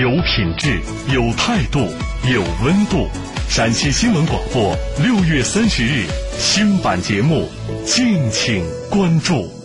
有品质、有态度、有温度。陕西新闻广播六月三十日新版节目，敬请关注。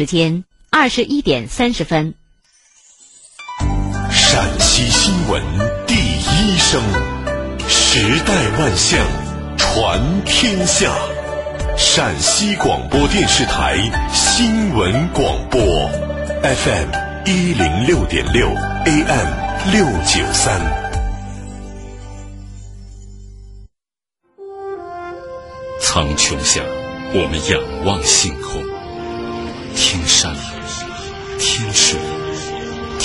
时间二十一点三十分。陕西新闻第一声，时代万象，传天下。陕西广播电视台新闻广播，FM 一零六点六，AM 六九三。苍穹下，我们仰望星空。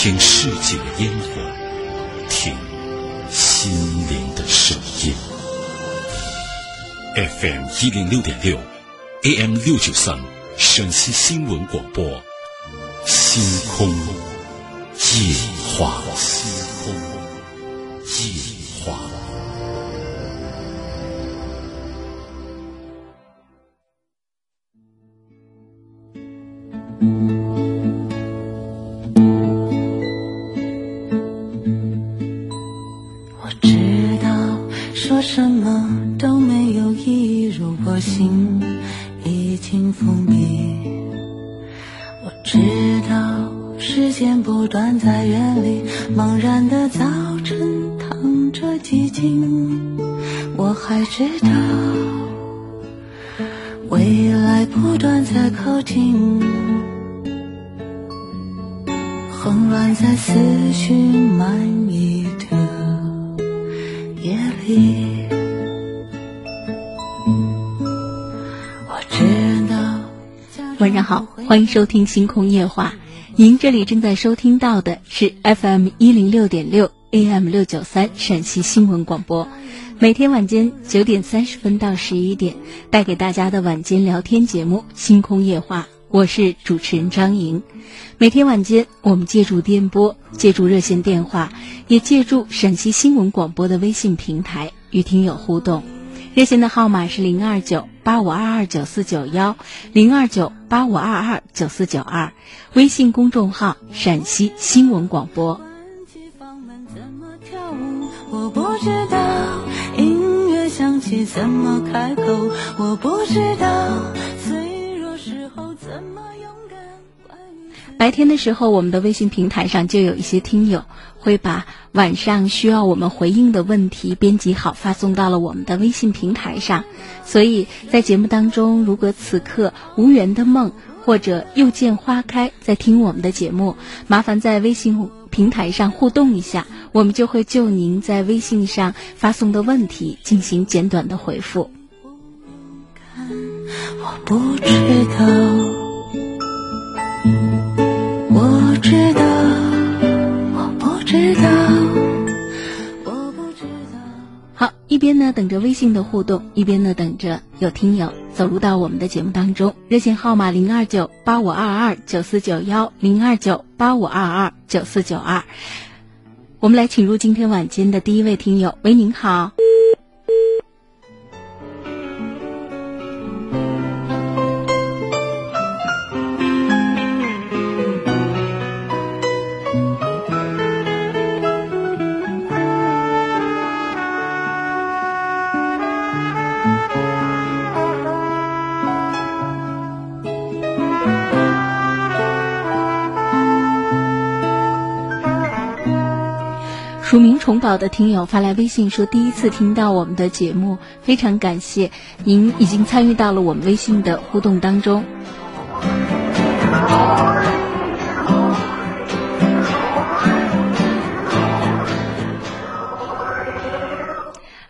听世界的烟火，听心灵的声音。FM 一零六点六，AM 六九三，陕西新闻广播，星空夜话。收听《星空夜话》。您这里正在收听到的是 FM 一零六点六 AM 六九三陕西新闻广播，每天晚间九点三十分到十一点带给大家的晚间聊天节目《星空夜话》。我是主持人张莹，每天晚间我们借助电波，借助热线电话，也借助陕西新闻广播的微信平台与听友互动。热线的号码是零二九八五二二九四九幺零二九八五二二九四九二，微信公众号陕西新闻广播。我不知道音乐响起怎么开口，我不知道脆弱时候怎么勇敢。白天的时候，我们的微信平台上就有一些听友会把晚上需要我们回应的问题编辑好，发送到了我们的微信平台上。所以在节目当中，如果此刻无缘的梦或者又见花开在听我们的节目，麻烦在微信平台上互动一下，我们就会就您在微信上发送的问题进行简短的回复。我不知道。我知道，知道，我不知道。好，一边呢等着微信的互动，一边呢等着有听友走入到我们的节目当中。热线号码零二九八五二二九四九幺零二九八五二二九四九二。我们来请入今天晚间的第一位听友，喂，您好。同宝的听友发来微信说：“第一次听到我们的节目，非常感谢您已经参与到了我们微信的互动当中。”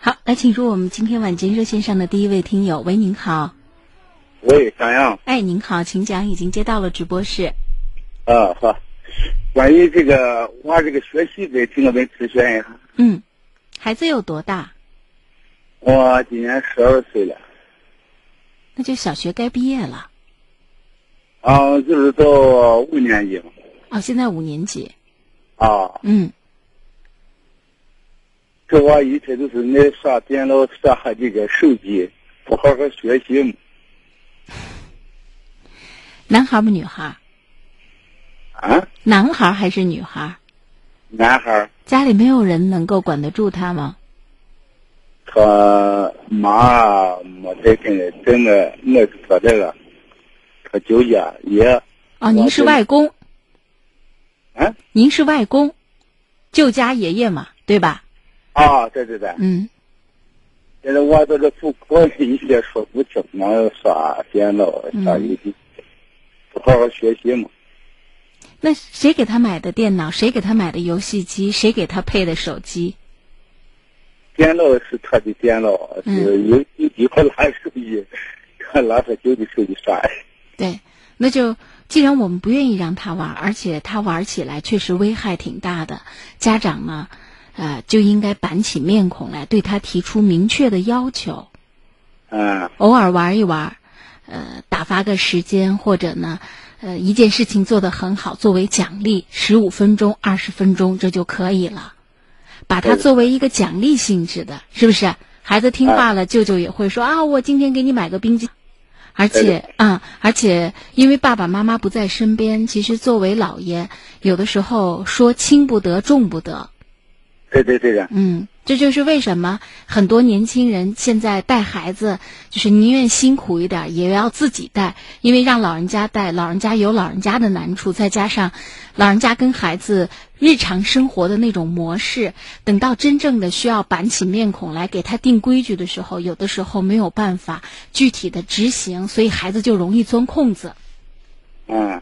好，来，请出我们今天晚间热线上的第一位听友。喂，您好。喂，小杨。哎，您好，请讲，已经接到了直播室。啊，好。关于这个，我这个学习的，听我们咨询一下。嗯，孩子有多大？我今年十二岁了。那就小学该毕业了。啊，就是到五年级嘛。哦，现在五年级。啊。嗯。这娃一直都是爱耍电脑，耍这个手机，不好好学习嘛。男孩不女孩？啊？男孩还是女孩？男孩。家里没有人能够管得住他吗？他妈没在跟着，真的，我是他这个，他舅家爷。哦，您是外公。啊？您是外公，舅家爷爷嘛，对吧？啊，对对对。嗯。现在我在这补课，一些说不清，我耍电脑、耍游戏，不好好学习嘛。那谁给他买的电脑？谁给他买的游戏机？谁给他配的手机？电脑是他的电脑，是游戏机和拿手机，他拿他旧的手机耍。对，那就既然我们不愿意让他玩，而且他玩起来确实危害挺大的，家长呢，呃，就应该板起面孔来对他提出明确的要求。嗯。偶尔玩一玩，呃，打发个时间，或者呢。呃，一件事情做得很好，作为奖励，十五分钟、二十分钟，这就可以了。把它作为一个奖励性质的，是不是？孩子听话了，舅舅也会说啊，我今天给你买个冰激。而且啊，而且因为爸爸妈妈不在身边，其实作为姥爷，有的时候说轻不得，重不得。对对对的。嗯。这就是为什么很多年轻人现在带孩子，就是宁愿辛苦一点，也要自己带，因为让老人家带，老人家有老人家的难处，再加上老人家跟孩子日常生活的那种模式，等到真正的需要板起面孔来给他定规矩的时候，有的时候没有办法具体的执行，所以孩子就容易钻空子。嗯。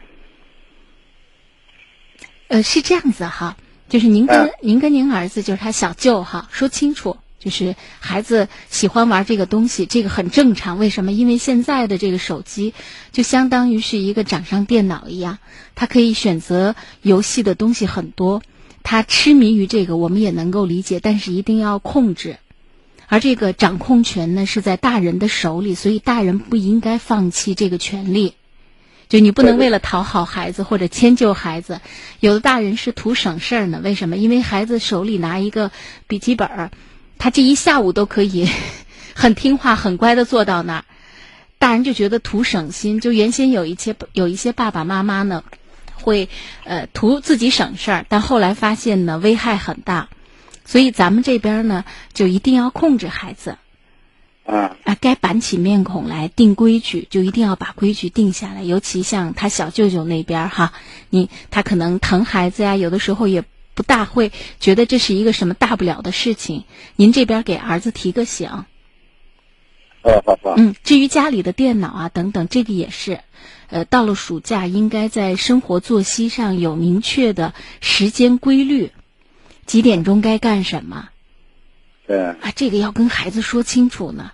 呃，是这样子哈。就是您跟您跟您儿子，就是他小舅哈，说清楚，就是孩子喜欢玩这个东西，这个很正常。为什么？因为现在的这个手机就相当于是一个掌上电脑一样，他可以选择游戏的东西很多，他痴迷于这个，我们也能够理解，但是一定要控制。而这个掌控权呢，是在大人的手里，所以大人不应该放弃这个权利。就你不能为了讨好孩子或者迁就孩子，有的大人是图省事儿呢。为什么？因为孩子手里拿一个笔记本儿，他这一下午都可以 很听话、很乖的坐到那儿。大人就觉得图省心。就原先有一些有一些爸爸妈妈呢，会呃图自己省事儿，但后来发现呢危害很大，所以咱们这边呢就一定要控制孩子。啊啊！该板起面孔来定规矩，就一定要把规矩定下来。尤其像他小舅舅那边哈，你他可能疼孩子呀，有的时候也不大会觉得这是一个什么大不了的事情。您这边给儿子提个醒。嗯，至于家里的电脑啊等等，这个也是，呃，到了暑假应该在生活作息上有明确的时间规律，几点钟该干什么。对啊，这个要跟孩子说清楚呢，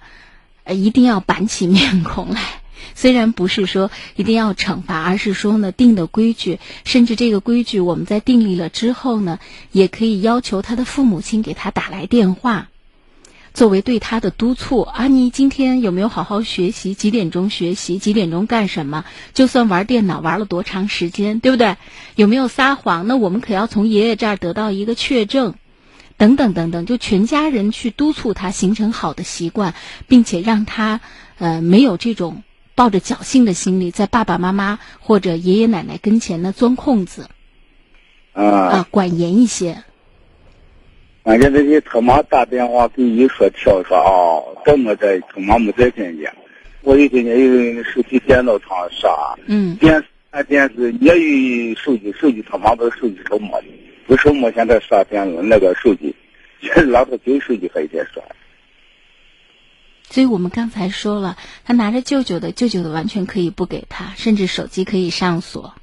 呃，一定要板起面孔来。虽然不是说一定要惩罚，而是说呢，定的规矩，甚至这个规矩我们在订立了之后呢，也可以要求他的父母亲给他打来电话，作为对他的督促啊。你今天有没有好好学习？几点钟学习？几点钟干什么？就算玩电脑玩了多长时间，对不对？有没有撒谎？那我们可要从爷爷这儿得到一个确证。等等等等，就全家人去督促他形成好的习惯，并且让他呃没有这种抱着侥幸的心理，在爸爸妈妈或者爷爷奶奶跟前呢钻空子。啊啊，管严一些。俺家这些他妈打电话给你说跳说啊，怎么在他妈没在跟前，我一天天有手机电脑上耍，嗯，电看电视也有手机，手机他妈把手机都没的。不是我现在刷电脑那个手机，拿他旧手机还在刷。所以我们刚才说了，他拿着舅舅的，舅舅的完全可以不给他，甚至手机可以上锁，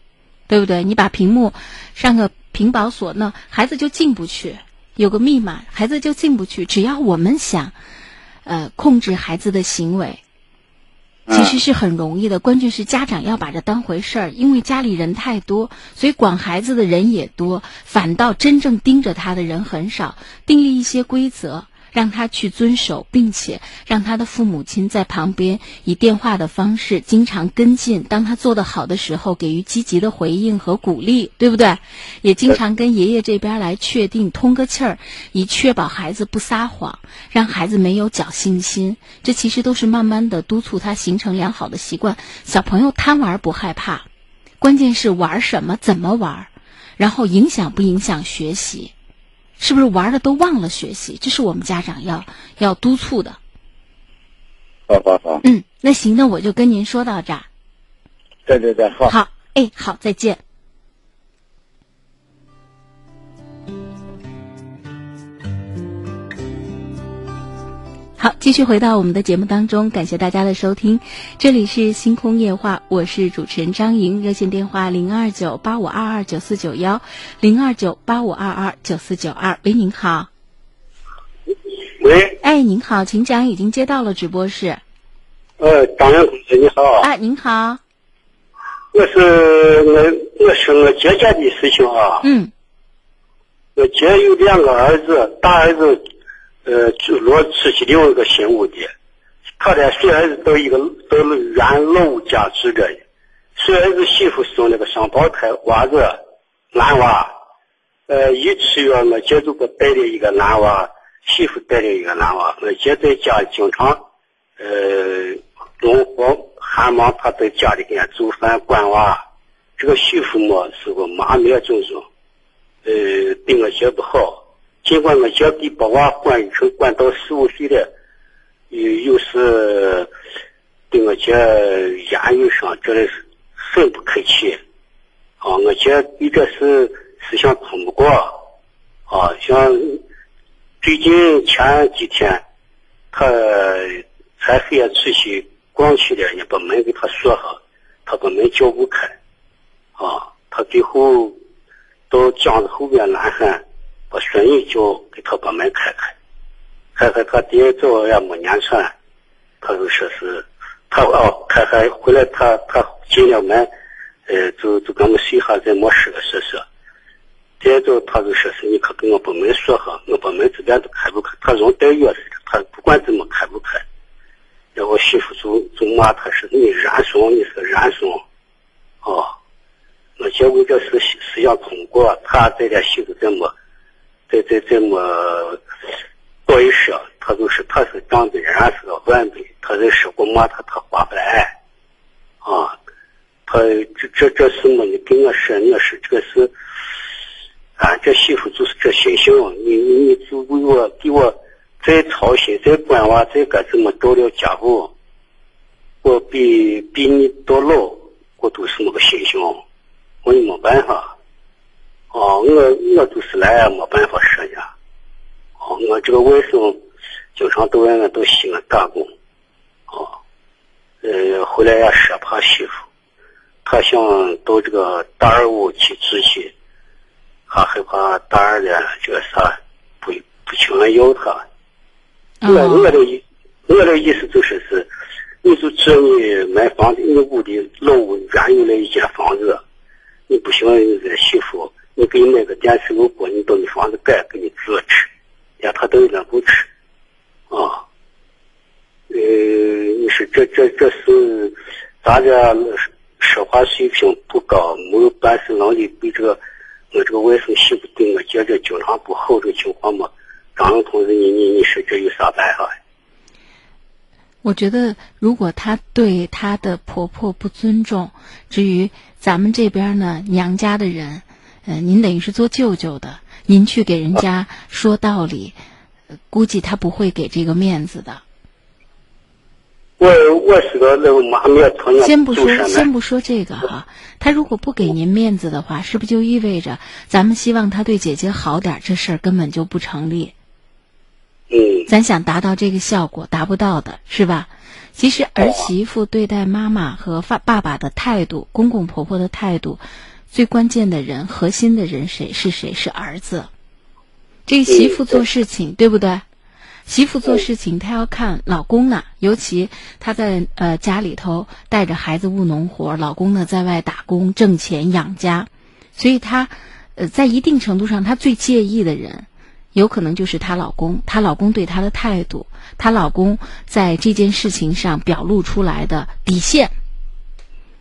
对不对？你把屏幕上个屏保锁，那孩子就进不去。有个密码，孩子就进不去。只要我们想，呃控制孩子的行为，其实是很容易的。关键是家长要把这当回事儿，因为家里人太多，所以管孩子的人也多，反倒真正盯着他的人很少。订立一些规则。让他去遵守，并且让他的父母亲在旁边以电话的方式经常跟进。当他做得好的时候，给予积极的回应和鼓励，对不对？也经常跟爷爷这边来确定通个气儿，以确保孩子不撒谎，让孩子没有侥幸心。这其实都是慢慢的督促他形成良好的习惯。小朋友贪玩不害怕，关键是玩什么，怎么玩，然后影响不影响学习。是不是玩的都忘了学习？这是我们家长要要督促的。好好好。嗯，那行，那我就跟您说到这儿。对对对，好。好，哎，好，再见。好，继续回到我们的节目当中，感谢大家的收听，这里是星空夜话，我是主持人张莹，热线电话零二九八五二二九四九幺，零二九八五二二九四九二，喂，您好。喂。哎，您好，请讲，已经接到了直播室。呃，张莹同志你好。哎，您好。我是我，我是我姐姐的事情啊。嗯。我姐有两个儿子，大儿子。呃，就落出去另外一个新屋的，他的孙儿子到一个到原老家住着，孙儿子媳妇生了个双胞胎娃子，男娃，呃，一出院我姐就给带了一个男娃，媳妇带了一个男娃，我姐在家经常，呃，农活还忙，他在家里给人做饭管娃，这个媳妇嘛是个妈灭种种，呃，对我姐不好。尽管我姐给把娃管成管到十五岁了，又又是对我姐言语上这的是很不客气，啊，我姐对这事思想通不过，啊，像最近前几天，他才黑夜出去逛去了，人家把门给他锁上，他把门叫不开，啊，他最后到江子后边拦汉。孙女叫给他把门开开，开开他爹早也没撵出来，他就说是他哦开开回来他他进了门，呃就就跟我们睡下再没事了说说，再着他就说是你可给我把门锁上，我把门这边都开不开，他人带钥匙的，他不管怎么开不开，然后媳妇就就骂他说你染怂你是个染怂，哦，那结果这事思想通过，他这点媳妇这么。再再这么多一说，他就是他是长得人是个完美，他在说我骂他他划不来，啊，他这这这什么？你跟我说，我说这个是，啊，这媳妇就是这心性，你你你就为我给我再操心再管娃再该怎么照料家务，我比比你到老，我都是那个心性，我也没办法。哦，我我就是来没办法说呀。哦，我这个外甥经常到外面到西安打工。哦，呃，回来也说怕媳妇，他想到这个大二屋去住去，还害怕大二的这个啥不不情愿要他。我我的意我的意思就是是，你就只你买房子，你屋里老屋原有的一间房子，你不行，你这媳妇。你给你买个电磁炉锅，你到你房子盖，给你煮吃，连他都有点不吃，啊，呃，你说这这这是咱这说话水平不高，没有办事能力，对这个我这个外甥媳妇对我姐这经常不好这个情况嘛？张勇同志，你你你说这有啥办法？我觉得，如果她对她的婆婆不尊重，至于咱们这边呢，娘家的人。嗯，您等于是做舅舅的，您去给人家说道理，估计他不会给这个面子的。我我是个那个妈面先不说，先不说这个哈，他如果不给您面子的话，是不是就意味着咱们希望他对姐姐好点？这事儿根本就不成立。嗯。咱想达到这个效果，达不到的是吧？其实儿媳妇对待妈妈和爸爸爸的态度，公公婆婆的态度。最关键的人，核心的人谁是谁？是儿子。这个媳妇做事情，对不对？媳妇做事情，她要看老公呢，尤其她在呃家里头带着孩子务农活，老公呢在外打工挣钱养家，所以她呃在一定程度上，她最介意的人，有可能就是她老公，她老公对她的态度，她老公在这件事情上表露出来的底线。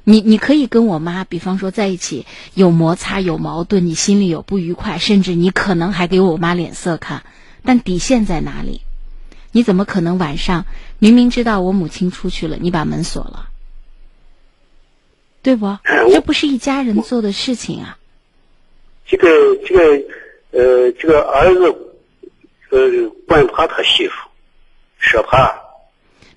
你你可以跟我妈，比方说在一起有摩擦有矛盾，你心里有不愉快，甚至你可能还给我妈脸色看，但底线在哪里？你怎么可能晚上明明知道我母亲出去了，你把门锁了，对不？这不是一家人做的事情啊。这个这个呃，这个儿子呃，惯怕他媳妇，说怕。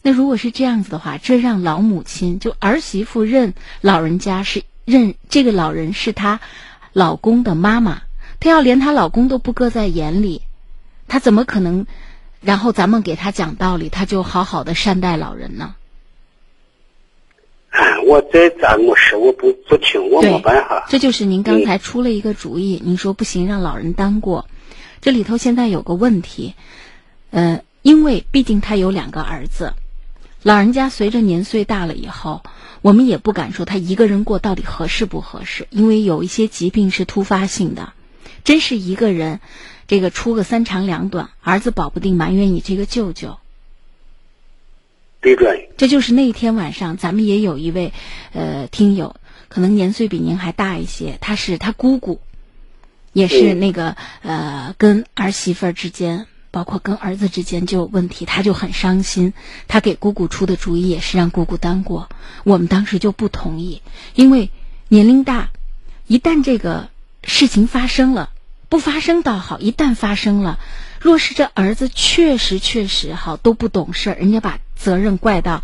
那如果是这样子的话，这让老母亲就儿媳妇认老人家是认这个老人是她老公的妈妈，她要连她老公都不搁在眼里，她怎么可能？然后咱们给她讲道理，她就好好的善待老人呢。哎，我再咋么说，我不不听，我没办法。这就是您刚才出了一个主意，您说不行，让老人单过。这里头现在有个问题，呃，因为毕竟他有两个儿子，老人家随着年岁大了以后，我们也不敢说他一个人过到底合适不合适，因为有一些疾病是突发性的，真是一个人。这个出个三长两短，儿子保不定埋怨你这个舅舅。对对，这就是那天晚上，咱们也有一位呃听友，可能年岁比您还大一些，他是他姑姑，也是那个呃跟儿媳妇儿之间，包括跟儿子之间就有问题，他就很伤心。他给姑姑出的主意也是让姑姑担过，我们当时就不同意，因为年龄大，一旦这个事情发生了。不发生倒好，一旦发生了，若是这儿子确实确实好都不懂事儿，人家把责任怪到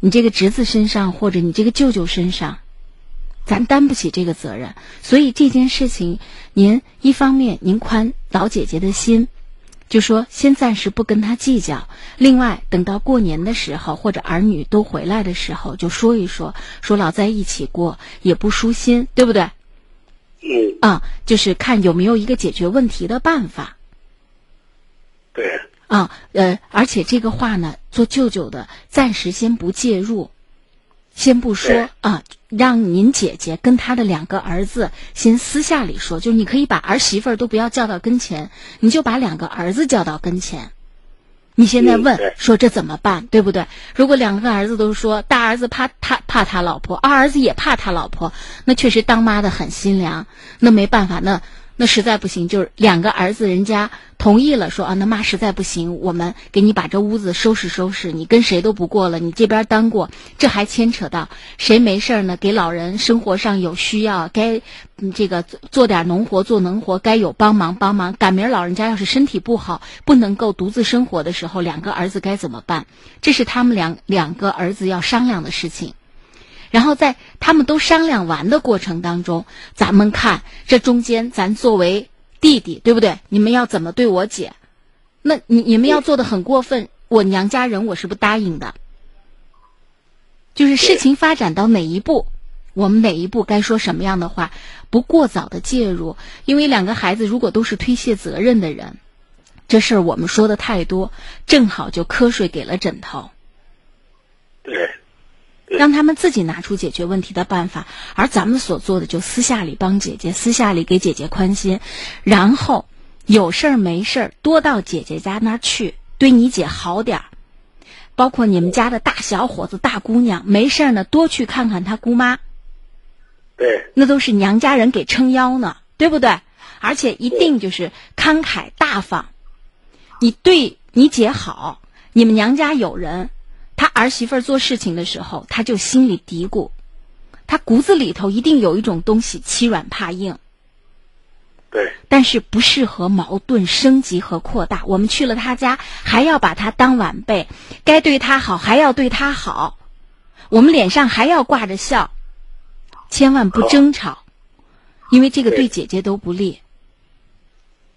你这个侄子身上或者你这个舅舅身上，咱担不起这个责任。所以这件事情，您一方面您宽老姐姐的心，就说先暂时不跟他计较；另外等到过年的时候或者儿女都回来的时候，就说一说，说老在一起过也不舒心，对不对？嗯啊，就是看有没有一个解决问题的办法。对。啊，呃，而且这个话呢，做舅舅的暂时先不介入，先不说啊，让您姐姐跟她的两个儿子先私下里说，就是你可以把儿媳妇儿都不要叫到跟前，你就把两个儿子叫到跟前。你现在问说这怎么办，对不对？如果两个儿子都说大儿子怕他怕他老婆，二儿子也怕他老婆，那确实当妈的很心凉。那没办法，那。那实在不行，就是两个儿子，人家同意了，说啊，那妈实在不行，我们给你把这屋子收拾收拾，你跟谁都不过了，你这边当过，这还牵扯到谁没事呢？给老人生活上有需要，该这个做点农活做农活，该有帮忙帮忙。赶明儿老人家要是身体不好，不能够独自生活的时候，两个儿子该怎么办？这是他们两两个儿子要商量的事情。然后在他们都商量完的过程当中，咱们看这中间，咱作为弟弟，对不对？你们要怎么对我姐？那你你们要做的很过分，我娘家人我是不答应的。就是事情发展到哪一步，我们哪一步该说什么样的话，不过早的介入，因为两个孩子如果都是推卸责任的人，这事儿我们说的太多，正好就瞌睡给了枕头。对。让他们自己拿出解决问题的办法，而咱们所做的就私下里帮姐姐，私下里给姐姐宽心，然后有事儿没事儿多到姐姐家那儿去，对你姐好点儿。包括你们家的大小伙子、大姑娘，没事儿呢多去看看他姑妈。对，那都是娘家人给撑腰呢，对不对？而且一定就是慷慨大方，你对你姐好，你们娘家有人。他儿媳妇做事情的时候，他就心里嘀咕，他骨子里头一定有一种东西欺软怕硬。对。但是不适合矛盾升级和扩大。我们去了他家，还要把他当晚辈，该对他好还要对他好，我们脸上还要挂着笑，千万不争吵，因为这个对姐姐都不利。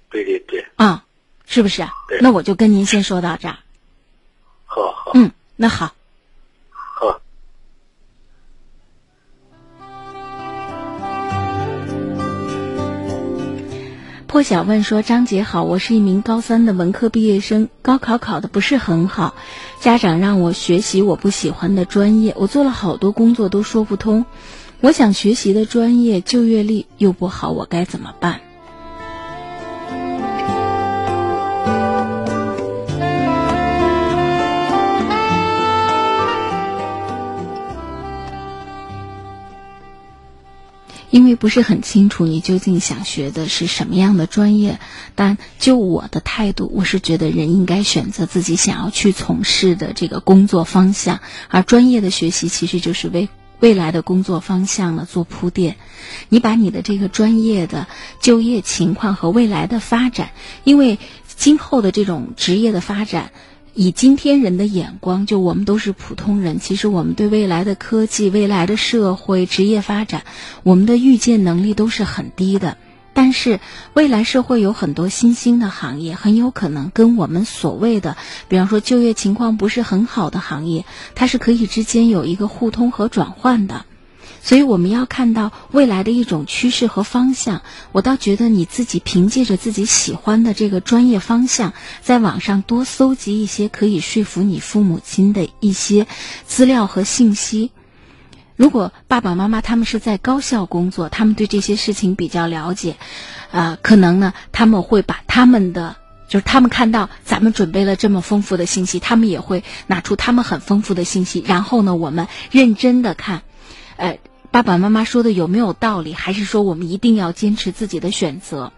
对对对。啊，是不是？那我就跟您先说到这儿。好好。嗯。那好，好。破晓问说：“张姐好，我是一名高三的文科毕业生，高考考的不是很好，家长让我学习我不喜欢的专业，我做了好多工作都说不通，我想学习的专业就业率又不好，我该怎么办？”因为不是很清楚你究竟想学的是什么样的专业，但就我的态度，我是觉得人应该选择自己想要去从事的这个工作方向，而专业的学习其实就是为未来的工作方向呢做铺垫。你把你的这个专业的就业情况和未来的发展，因为今后的这种职业的发展。以今天人的眼光，就我们都是普通人，其实我们对未来的科技、未来的社会、职业发展，我们的预见能力都是很低的。但是未来社会有很多新兴的行业，很有可能跟我们所谓的，比方说就业情况不是很好的行业，它是可以之间有一个互通和转换的。所以我们要看到未来的一种趋势和方向。我倒觉得你自己凭借着自己喜欢的这个专业方向，在网上多搜集一些可以说服你父母亲的一些资料和信息。如果爸爸妈妈他们是在高校工作，他们对这些事情比较了解，啊，可能呢他们会把他们的就是他们看到咱们准备了这么丰富的信息，他们也会拿出他们很丰富的信息，然后呢我们认真的看，呃。爸爸妈妈说的有没有道理？还是说我们一定要坚持自己的选择？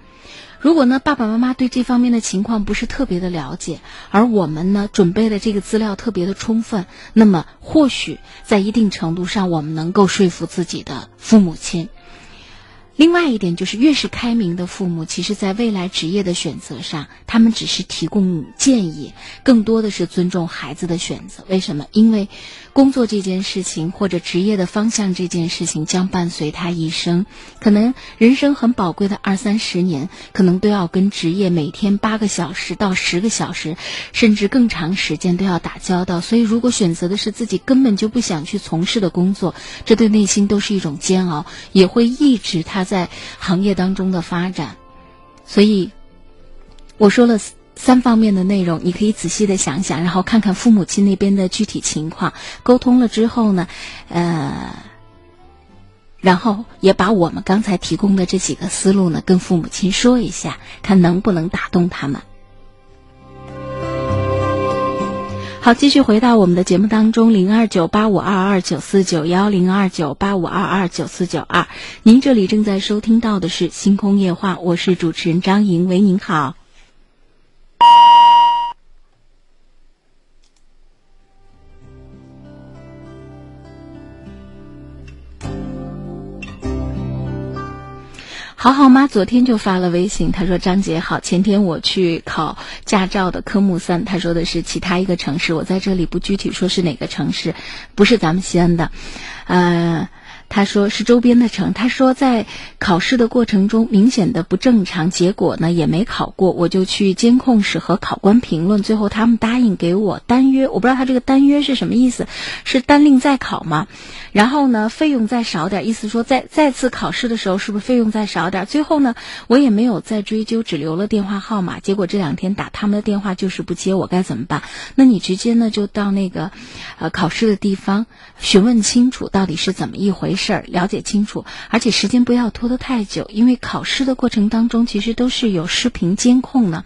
如果呢，爸爸妈妈对这方面的情况不是特别的了解，而我们呢准备的这个资料特别的充分，那么或许在一定程度上，我们能够说服自己的父母亲。另外一点就是，越是开明的父母，其实在未来职业的选择上，他们只是提供建议，更多的是尊重孩子的选择。为什么？因为工作这件事情或者职业的方向这件事情将伴随他一生，可能人生很宝贵的二三十年，可能都要跟职业每天八个小时到十个小时，甚至更长时间都要打交道。所以，如果选择的是自己根本就不想去从事的工作，这对内心都是一种煎熬，也会抑制他。在行业当中的发展，所以我说了三方面的内容，你可以仔细的想想，然后看看父母亲那边的具体情况，沟通了之后呢，呃，然后也把我们刚才提供的这几个思路呢，跟父母亲说一下，看能不能打动他们。好，继续回到我们的节目当中，零二九八五二二九四九幺零二九八五二二九四九二，您这里正在收听到的是《星空夜话》，我是主持人张莹，喂，您好。好好妈昨天就发了微信，她说：“张姐好，前天我去考驾照的科目三，她说的是其他一个城市，我在这里不具体说是哪个城市，不是咱们西安的，呃。”他说是周边的城。他说在考试的过程中明显的不正常，结果呢也没考过。我就去监控室和考官评论，最后他们答应给我单约。我不知道他这个单约是什么意思，是单另再考吗？然后呢费用再少点，意思说再再次考试的时候是不是费用再少点？最后呢我也没有再追究，只留了电话号码。结果这两天打他们的电话就是不接，我该怎么办？那你直接呢就到那个呃考试的地方询问清楚到底是怎么一回。事儿了解清楚，而且时间不要拖得太久，因为考试的过程当中其实都是有视频监控的，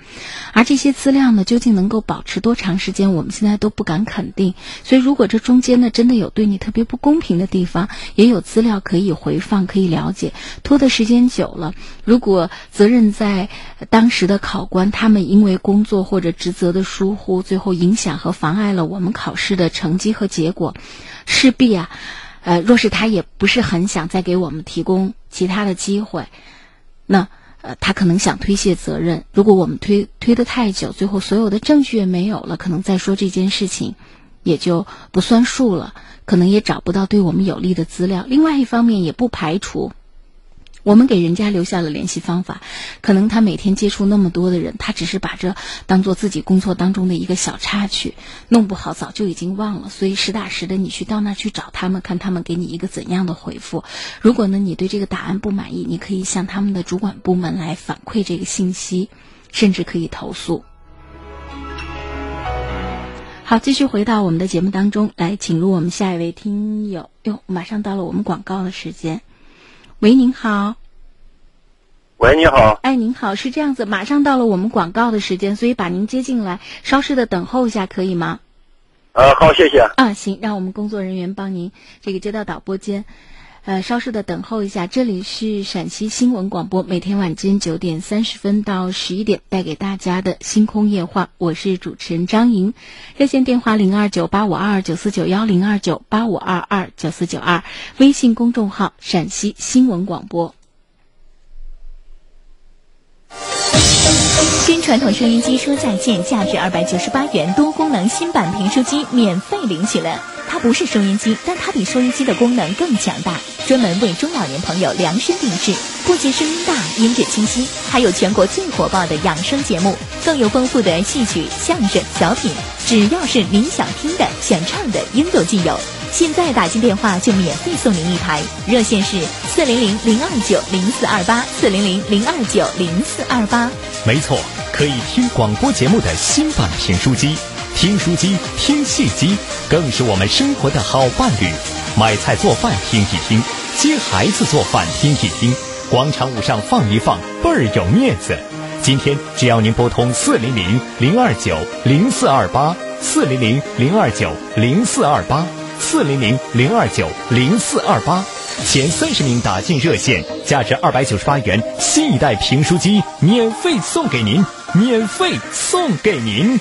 而这些资料呢究竟能够保持多长时间，我们现在都不敢肯定。所以如果这中间呢真的有对你特别不公平的地方，也有资料可以回放，可以了解。拖的时间久了，如果责任在当时的考官，他们因为工作或者职责的疏忽，最后影响和妨碍了我们考试的成绩和结果，势必啊。呃，若是他也不是很想再给我们提供其他的机会，那呃，他可能想推卸责任。如果我们推推得太久，最后所有的证据也没有了，可能再说这件事情也就不算数了，可能也找不到对我们有利的资料。另外一方面，也不排除我们给人家留下了联系方法，可能他每天接触那么多的人，他只是把这当做自己工作当中的一个小插曲，弄不好早就已经忘了。所以实打实的，你去到那去找他们，看他们给你一个怎样的回复。如果呢你对这个答案不满意，你可以向他们的主管部门来反馈这个信息，甚至可以投诉。好，继续回到我们的节目当中来，请入我们下一位听友。哟，马上到了我们广告的时间。喂，您好。喂，你好。哎，您好，是这样子，马上到了我们广告的时间，所以把您接进来，稍事的等候一下，可以吗？啊，好，谢谢。啊，行，让我们工作人员帮您这个接到导播间。呃，稍事的等候一下，这里是陕西新闻广播，每天晚间九点三十分到十一点带给大家的星空夜话，我是主持人张莹，热线电话零二九八五二九四九幺零二九八五二二九四九二，微信公众号陕西新闻广播。跟传统收音机说再见，价值二百九十八元多功能新版评书机免费领取了。它不是收音机，但它比收音机的功能更强大，专门为中老年朋友量身定制。不仅声音大、音质清晰，还有全国最火爆的养生节目，更有丰富的戏曲、相声、小品。只要是您想听的、想唱的，应有尽有。现在打进电话就免费送您一台，热线是四零零零二九零四二八四零零零二九零四二八。没错，可以听广播节目的新版评书机。听书机、听戏机，更是我们生活的好伴侣。买菜做饭听一听，接孩子做饭听一听，广场舞上放一放，倍儿有面子。今天只要您拨通四零零零二九零四二八，四零零零二九零四二八，四零零零二九零四二八，前三十名打进热线，价值二百九十八元新一代评书机免费送给您，免费送给您。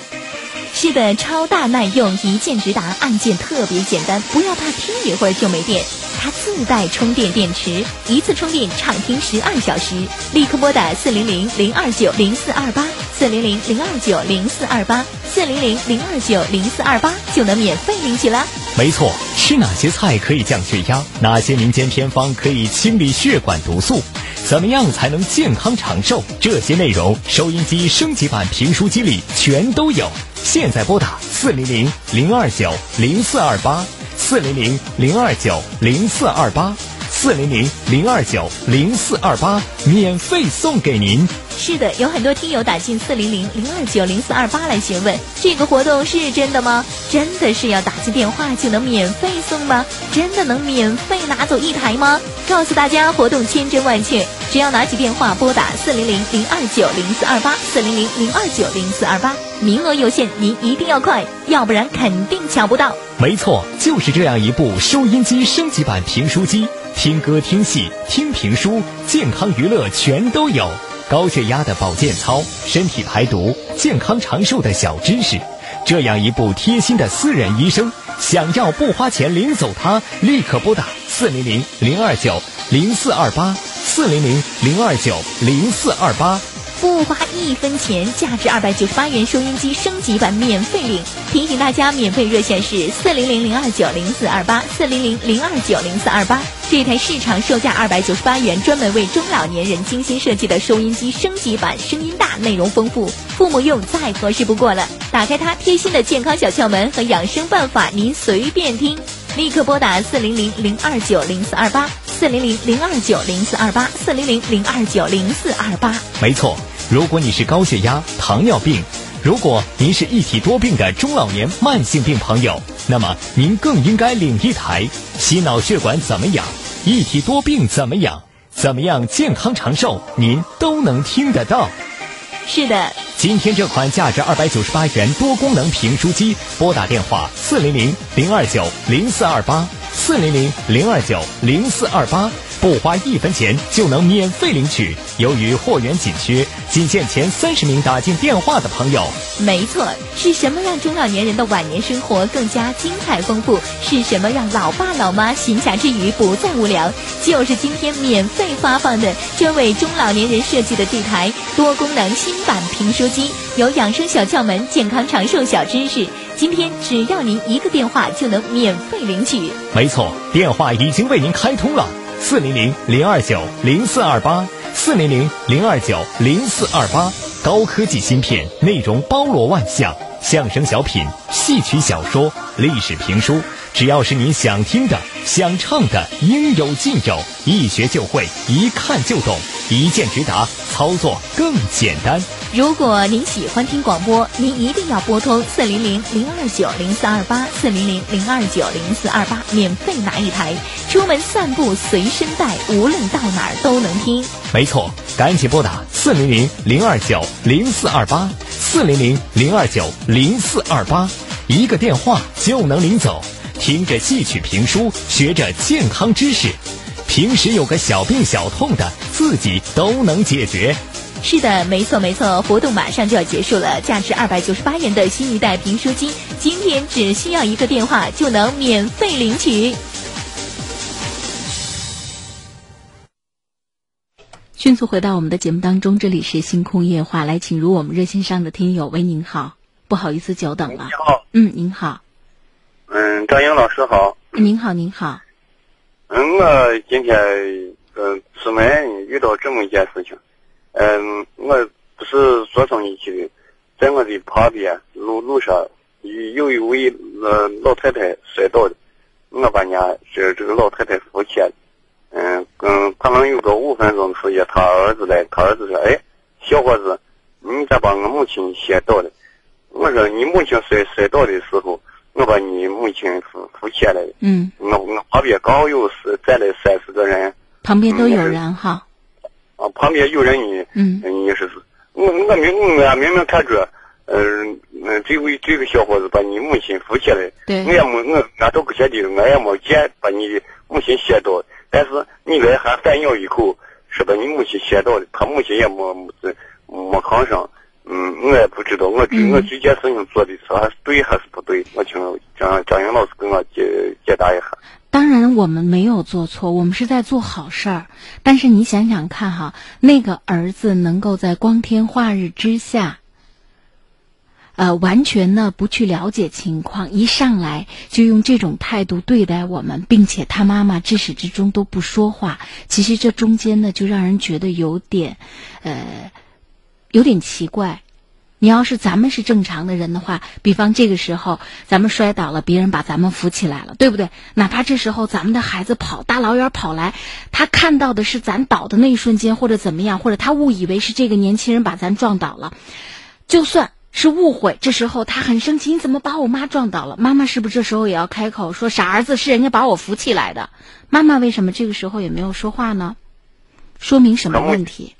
是的，超大耐用，一键直达，按键特别简单，不要怕听一会儿就没电。它自带充电电池，一次充电畅听十二小时。立刻拨打四零零零二九零四二八，四零零零二九零四二八，四零零零二九零四二八，就能免费领取了。没错，吃哪些菜可以降血压？哪些民间偏方可以清理血管毒素？怎么样才能健康长寿？这些内容，收音机升级版评书机里全都有。现在拨打四零零零二九零四二八，四零零零二九零四二八，四零零零二九零四二八，免费送给您。是的，有很多听友打进四零零零二九零四二八来询问，这个活动是真的吗？真的是要打进电话就能免费送吗？真的能免费拿走一台吗？告诉大家，活动千真万确，只要拿起电话拨打四零零零二九零四二八，四零零零二九零四二八，名额有限，您一定要快，要不然肯定抢不到。没错，就是这样一部收音机升级版评书机，听歌、听戏、听评书，健康娱乐全都有。高血压的保健操，身体排毒、健康长寿的小知识，这样一部贴心的私人医生，想要不花钱领走它，立刻拨打四零零零二九零四二八，四零零零二九零四二八。不花一分钱，价值二百九十八元收音机升级版免费领。提醒大家，免费热线是四零零零二九零四二八，四零零零二九零四二八。这台市场售价二百九十八元，专门为中老年人精心设计的收音机升级版，声音大，内容丰富，父母用再合适不过了。打开它，贴心的健康小窍门和养生办法，您随便听。立刻拨打四零零零二九零四二八，四零零零二九零四二八，四零零零二九零四二八。没错。如果你是高血压、糖尿病，如果您是一体多病的中老年慢性病朋友，那么您更应该领一台。心脑血管怎么养？一体多病怎么养？怎么样健康长寿？您都能听得到。是的，今天这款价值二百九十八元多功能评书机，拨打电话四零零零二九零四二八，四零零零二九零四二八。不花一分钱就能免费领取。由于货源紧缺，仅限前三十名打进电话的朋友。没错，是什么让中老年人的晚年生活更加精彩丰富？是什么让老爸老妈闲暇之余不再无聊？就是今天免费发放的专为中老年人设计的这台多功能新版评书机，有养生小窍门、健康长寿小知识。今天只要您一个电话就能免费领取。没错，电话已经为您开通了。四零零零二九零四二八，四零零零二九零四二八。高科技芯片，内容包罗万象，相声小品、戏曲小说、历史评书，只要是你想听的、想唱的，应有尽有，一学就会，一看就懂，一键直达，操作更简单。如果您喜欢听广播，您一定要拨通四零零零二九零四二八四零零零二九零四二八，免费拿一台，出门散步随身带，无论到哪儿都能听。没错，赶紧拨打四零零零二九零四二八四零零零二九零四二八，一个电话就能领走。听着戏曲评书，学着健康知识，平时有个小病小痛的，自己都能解决。是的，没错没错，活动马上就要结束了，价值二百九十八元的新一代评书机，今天只需要一个电话就能免费领取。迅速回到我们的节目当中，这里是星空夜话，来请入我们热线上的听友。喂，您好，不好意思久等了。你好，嗯，您好，嗯，张英老师好。您好，您好，嗯，我今天嗯出门遇到这么一件事情，嗯，我不是做生意去的，在我的旁边路路上有有一位呃老太太摔倒了，我把人家这这个老太太扶起来，嗯嗯，可能有个五分钟的时间，他儿子来，他儿子说，哎，小伙子，你咋把我母亲先倒了？我说你母亲摔摔倒的时候，我把你母亲扶扶起来的。嗯，我我旁边刚好有是站了三四个人，旁边都有人哈。啊，旁边有人呢，嗯。你是是，我我明我明明看着，嗯嗯，这位这个小伙子把你母亲扶起来，对。我也没我俺都不晓得，我也没见把你母亲先倒，但是你来还反咬一口，是把你母亲先倒的，他母亲也没没没吭声，嗯，我也不知道，我我这件事情做的是还是对还是不对，我请张张英老师给我解解答一下。当然，我们没有做错，我们是在做好事儿。但是你想想看哈，那个儿子能够在光天化日之下，呃，完全呢不去了解情况，一上来就用这种态度对待我们，并且他妈妈至始至终都不说话。其实这中间呢，就让人觉得有点，呃，有点奇怪。你要是咱们是正常的人的话，比方这个时候咱们摔倒了，别人把咱们扶起来了，对不对？哪怕这时候咱们的孩子跑大老远跑来，他看到的是咱倒的那一瞬间，或者怎么样，或者他误以为是这个年轻人把咱撞倒了，就算是误会，这时候他很生气，你怎么把我妈撞倒了？妈妈是不是这时候也要开口说傻儿子是人家把我扶起来的？妈妈为什么这个时候也没有说话呢？说明什么问题？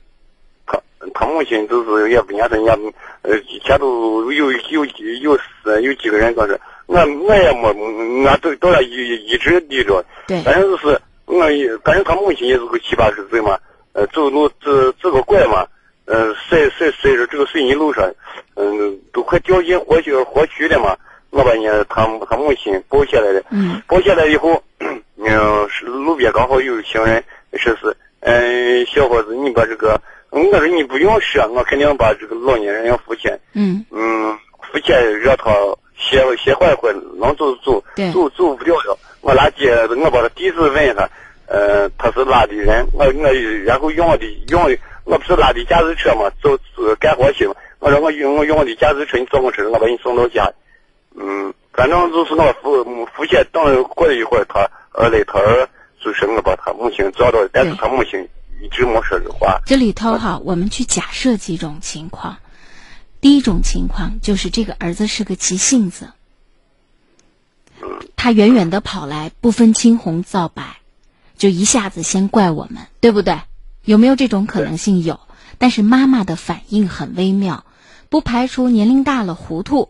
他他母亲就是也不念他，人家呃前头有有有是有几个人说是，我我也没，俺都到了一一直立着，对，反正就是我也，反正他母亲也是个七八十岁嘛，呃走路走走个拐嘛，呃摔摔摔着这个水泥路上，嗯、都快掉进火区火区了嘛，我把人家他他母亲抱下来了，嗯。抱下来以后，嗯是路边刚好有行人说是，嗯、小伙子你把这个。我说你不用说，我肯定把这个老年人要扶起来。嗯嗯，扶起来让他歇歇会会，能走走走走不了了。我拉街，我把他地址问一下，呃，他是哪里人？我我然后用我的用的，我不是拉的驾驶车嘛，走走干活去嘛。我说我用我用我的驾驶车，你坐我车，我把你送到家。嗯，反正就是我扶扶起来，等过了一会儿，他儿嘞，他儿就是我把他母亲找到，但是他母亲一直没说的话。这里头哈，我们去假设几种情况。第一种情况就是这个儿子是个急性子，他远远的跑来，不分青红皂白，就一下子先怪我们，对不对？有没有这种可能性？有，但是妈妈的反应很微妙，不排除年龄大了糊涂，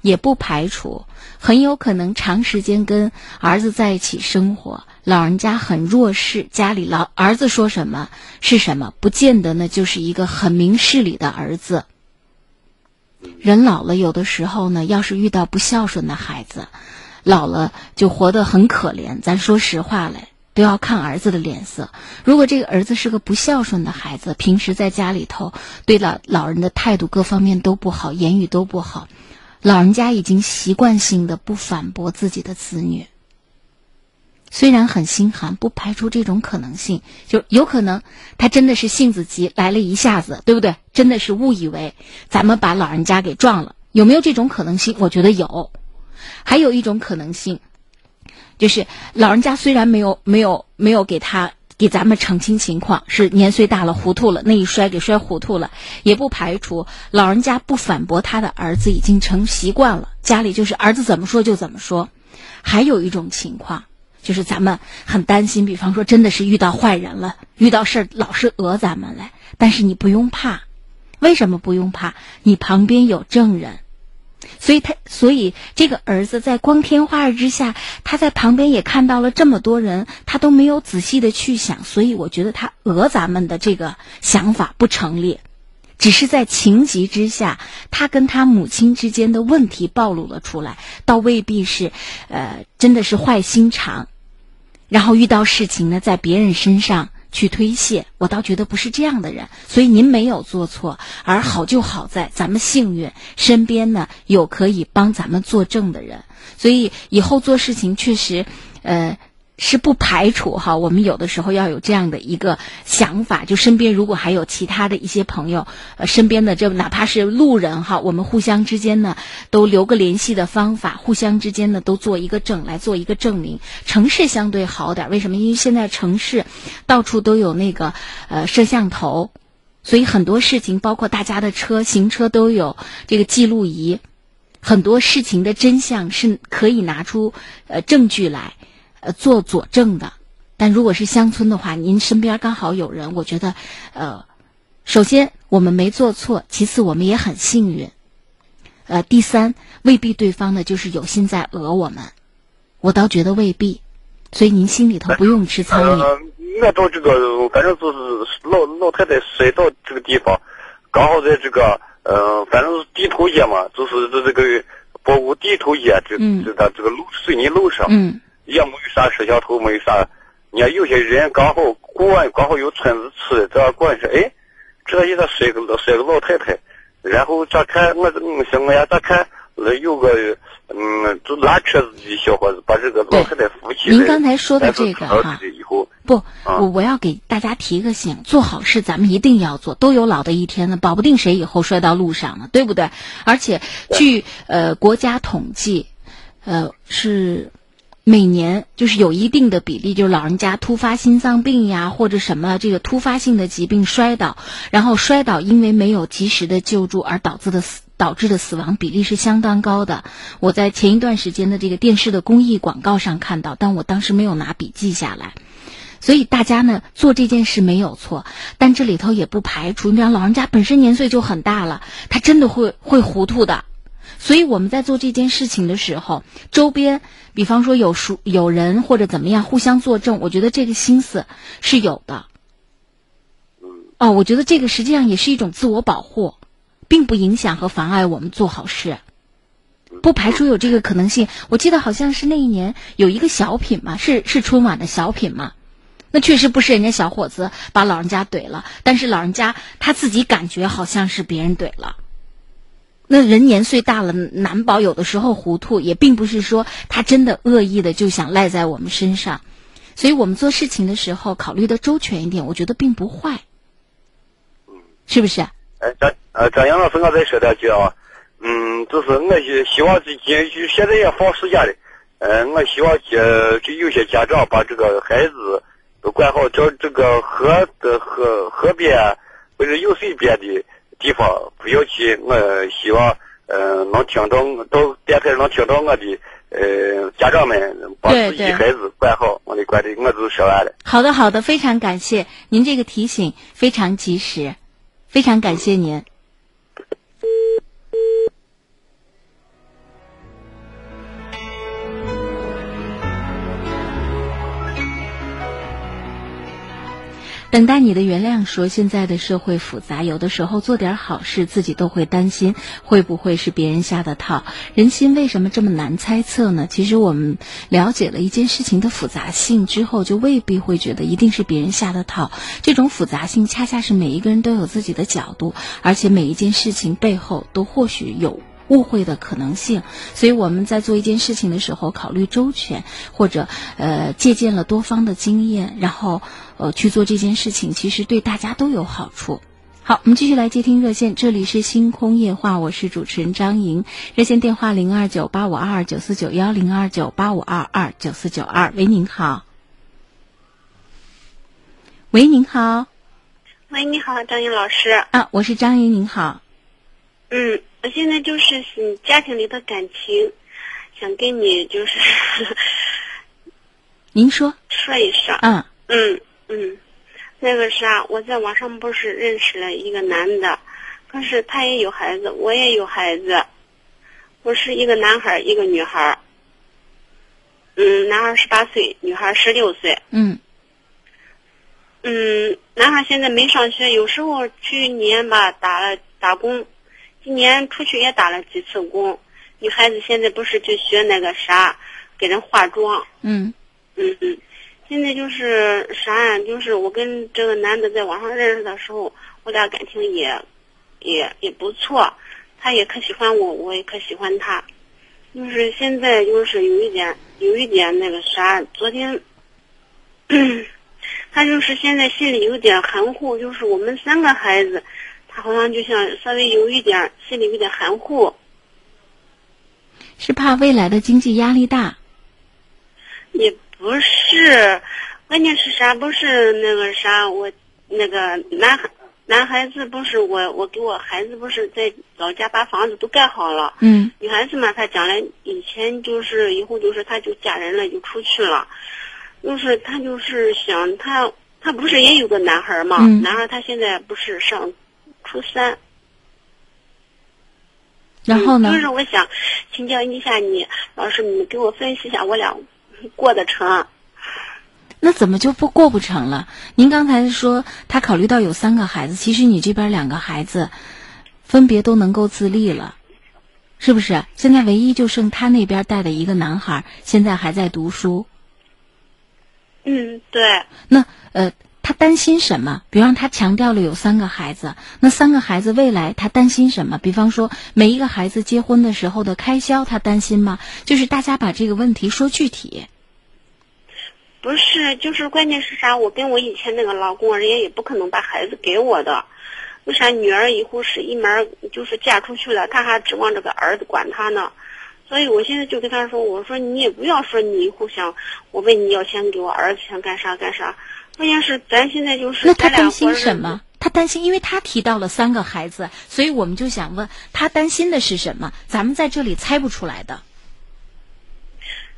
也不排除很有可能长时间跟儿子在一起生活，老人家很弱势，家里老儿子说什么是什么，不见得呢就是一个很明事理的儿子。人老了，有的时候呢，要是遇到不孝顺的孩子，老了就活得很可怜。咱说实话嘞，都要看儿子的脸色。如果这个儿子是个不孝顺的孩子，平时在家里头对老老人的态度各方面都不好，言语都不好，老人家已经习惯性的不反驳自己的子女。虽然很心寒，不排除这种可能性，就有可能他真的是性子急，来了一下子，对不对？真的是误以为咱们把老人家给撞了，有没有这种可能性？我觉得有。还有一种可能性，就是老人家虽然没有没有没有给他给咱们澄清情况，是年岁大了糊涂了，那一摔给摔糊涂了，也不排除老人家不反驳他的儿子已经成习惯了，家里就是儿子怎么说就怎么说。还有一种情况，就是咱们很担心，比方说真的是遇到坏人了，遇到事儿老是讹咱们来，但是你不用怕，为什么不用怕？你旁边有证人。所以他，所以这个儿子在光天化日之下，他在旁边也看到了这么多人，他都没有仔细的去想，所以我觉得他讹咱们的这个想法不成立，只是在情急之下，他跟他母亲之间的问题暴露了出来，倒未必是，呃，真的是坏心肠，然后遇到事情呢，在别人身上。去推卸，我倒觉得不是这样的人，所以您没有做错，而好就好在咱们幸运，身边呢有可以帮咱们作证的人，所以以后做事情确实，呃。是不排除哈，我们有的时候要有这样的一个想法，就身边如果还有其他的一些朋友，呃，身边的这哪怕是路人哈，我们互相之间呢都留个联系的方法，互相之间呢都做一个证来做一个证明。城市相对好点，为什么？因为现在城市到处都有那个呃摄像头，所以很多事情，包括大家的车行车都有这个记录仪，很多事情的真相是可以拿出呃证据来。呃，做佐证的，但如果是乡村的话，您身边刚好有人，我觉得，呃，首先我们没做错，其次我们也很幸运，呃，第三未必对方呢就是有心在讹我们，我倒觉得未必，所以您心里头不用吃苍蝇。我到这个，反正就是老老太太摔到这个地方，刚好在这个，呃，反正是地头街嘛，就是这这个包括地头街，这这他这个路水泥路上。嗯。也没有啥摄像头，没有啥。你看有些人刚好过完，刚好有村子吃的，这过完说，哎，这一个摔个摔个老太太，然后咋看我我想我呀咋看那有个嗯，就拉车子的小伙子把这个老太太扶起来。您刚才说的这个哈，不，我我要给大家提个醒，做好事咱们一定要做，都有老的一天呢，保不定谁以后摔到路上了，对不对？而且据呃国家统计，呃是。每年就是有一定的比例，就是老人家突发心脏病呀，或者什么这个突发性的疾病摔倒，然后摔倒因为没有及时的救助而导致的死导致的死亡比例是相当高的。我在前一段时间的这个电视的公益广告上看到，但我当时没有拿笔记下来。所以大家呢做这件事没有错，但这里头也不排除，你比方老人家本身年岁就很大了，他真的会会糊涂的。所以我们在做这件事情的时候，周边，比方说有熟有人或者怎么样互相作证，我觉得这个心思是有的。哦，我觉得这个实际上也是一种自我保护，并不影响和妨碍我们做好事，不排除有这个可能性。我记得好像是那一年有一个小品嘛，是是春晚的小品嘛，那确实不是人家小伙子把老人家怼了，但是老人家他自己感觉好像是别人怼了。那人年岁大了，难保有的时候糊涂，也并不是说他真的恶意的就想赖在我们身上，所以我们做事情的时候考虑的周全一点，我觉得并不坏，是不是？哎，张呃张杨老师，我再说两句啊，嗯，就是我希希望这今就现在也放暑假了，嗯，我希望呃就有些家长把这个孩子都管好，叫这个河的河河边或者有水边的。地方不要去，我希望呃能听到到电台能听到我的呃家长们把自己孩子管好，我的管的我就说完了。好的，好的，非常感谢您这个提醒，非常及时，非常感谢您。等待你的原谅。说现在的社会复杂，有的时候做点好事，自己都会担心会不会是别人下的套。人心为什么这么难猜测呢？其实我们了解了一件事情的复杂性之后，就未必会觉得一定是别人下的套。这种复杂性恰恰是每一个人都有自己的角度，而且每一件事情背后都或许有。误会的可能性。所以我们在做一件事情的时候，考虑周全，或者呃借鉴了多方的经验，然后呃去做这件事情，其实对大家都有好处。好，我们继续来接听热线，这里是星空夜话，我是主持人张莹，热线电话零二九八五二二九四九幺零二九八五二二九四九二，喂，您好。喂，您好。喂，你好，张莹老师。啊，我是张莹，您好。嗯，我现在就是嗯家庭里的感情，想跟你就是，您说 说一说。嗯嗯嗯，那个啥，我在网上不是认识了一个男的，可是他也有孩子，我也有孩子，我是一个男孩，一个女孩。嗯，男孩十八岁，女孩十六岁。嗯嗯，男孩现在没上学，有时候去年吧打了打工，今年出去也打了几次工。女孩子现在不是就学那个啥，给人化妆。嗯嗯嗯，现在就是啥呀？就是我跟这个男的在网上认识的时候，我俩感情也也也不错，他也可喜欢我，我也可喜欢他。就是现在就是有一点有一点那个啥，昨天。他就是现在心里有点含糊，就是我们三个孩子，他好像就像稍微有一点心里有点含糊，是怕未来的经济压力大。也不是，关键是啥？不是那个啥，我那个男孩男孩子不是我，我给我孩子不是在老家把房子都盖好了。嗯女孩子嘛，她将来以前就是以后就是她就嫁人了，就出去了。就是她就是想她她不是也有个男孩嘛？嗯男孩他现在不是上初三。然后呢嗯？就是我想请教一下你，老师，你给我分析一下，我俩过得成？那怎么就不过不成了？您刚才说他考虑到有三个孩子，其实你这边两个孩子分别都能够自立了，是不是？现在唯一就剩他那边带的一个男孩，现在还在读书。嗯，对。那呃，他担心什么？比方他强调了有三个孩子，那三个孩子未来他担心什么？比方说每一个孩子结婚的时候的开销，他担心吗？就是大家把这个问题说具体。不是，就是关键是啥？我跟我以前那个老公，人家也不可能把孩子给我的。为啥女儿以后是一门就是嫁出去了，他还指望这个儿子管他呢？所以我现在就跟他说，我说你也不要说你以后想我问你要钱给我儿子想干啥干啥，关键是咱现在就是那他担心什么？他担心，因为他提到了三个孩子，所以我们就想问他担心的是什么？咱们在这里猜不出来的。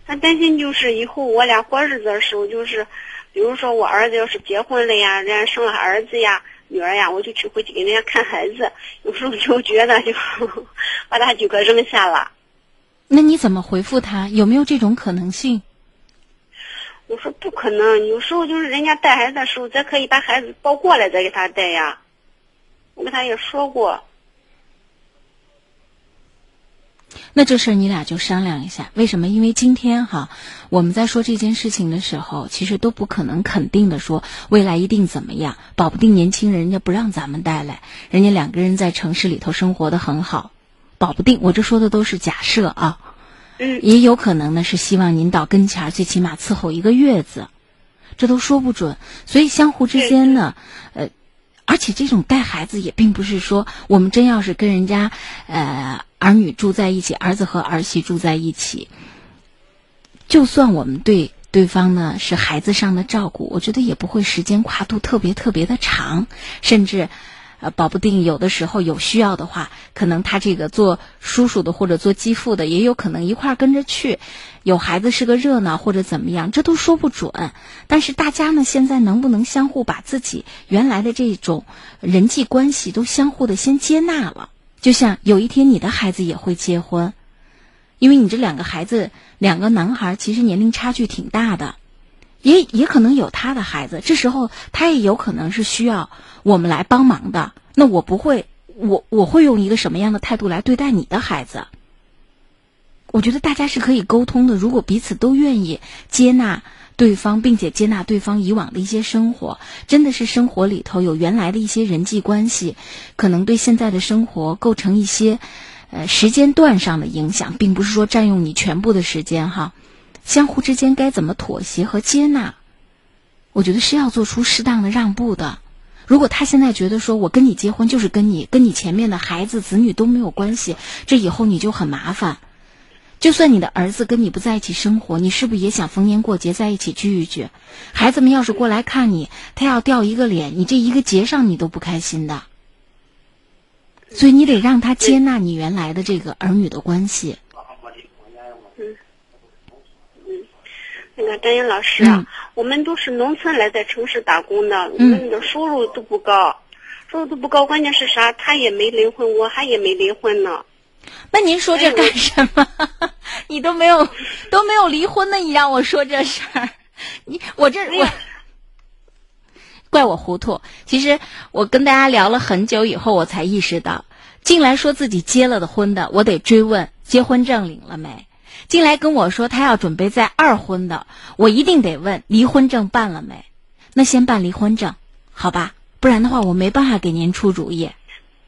他担心就是以后我俩过日子的时候，就是比如说我儿子要是结婚了呀，人家生了儿子呀、女儿呀，我就去回去给人家看孩子，有时候就觉得就 把他几个扔下了。那你怎么回复他？有没有这种可能性？我说不可能，有时候就是人家带孩子的时候，咱可以把孩子抱过来再给他带呀。我跟他也说过，那这事儿你俩就商量一下，为什么？因为今天哈，我们在说这件事情的时候，其实都不可能肯定的说未来一定怎么样，保不定年轻人人家不让咱们带来，人家两个人在城市里头生活的很好，保不定。我这说的都是假设啊，嗯，也有可能呢是希望您到跟前儿，最起码伺候一个月子，这都说不准。所以相互之间呢，呃。而且这种带孩子也并不是说我们真要是跟人家呃儿女住在一起，儿子和儿媳住在一起，就算我们对对方呢是孩子上的照顾，我觉得也不会时间跨度特别特别的长，甚至呃保不定有的时候有需要的话，可能他这个做叔叔的或者做继父的也有可能一块儿跟着去。有孩子是个热闹或者怎么样，这都说不准。但是大家呢，现在能不能相互把自己原来的这种人际关系都相互的先接纳了？就像有一天你的孩子也会结婚，因为你这两个孩子，两个男孩其实年龄差距挺大的，也也可能有他的孩子，这时候他也有可能是需要我们来帮忙的。那我不会，我我会用一个什么样的态度来对待你的孩子？我觉得大家是可以沟通的，如果彼此都愿意接纳对方，并且接纳对方以往的一些生活，真的是生活里头有原来的一些人际关系，可能对现在的生活构成一些呃时间段上的影响，并不是说占用你全部的时间哈。相互之间该怎么妥协和接纳？我觉得是要做出适当的让步的。如果他现在觉得说我跟你结婚就是跟你跟你前面的孩子子女都没有关系，这以后你就很麻烦。就算你的儿子跟你不在一起生活，你是不是也想逢年过节在一起聚一聚？孩子们要是过来看你，他要掉一个脸，你这一个节上你都不开心的。所以你得让他接纳你原来的这个儿女的关系。那个张英老师啊，我们都是农村来在城市打工的，我们的收入都不高，收入都不高。关键是啥？他也没离婚，我还也没离婚呢。那您说这干什么？你都没有都没有离婚呢，你让我说这事儿，你我这我 怪我糊涂。其实我跟大家聊了很久以后，我才意识到，进来说自己结了的婚的，我得追问结婚证领了没。进来跟我说他要准备再二婚的，我一定得问离婚证办了没？那先办离婚证，好吧？不然的话，我没办法给您出主意。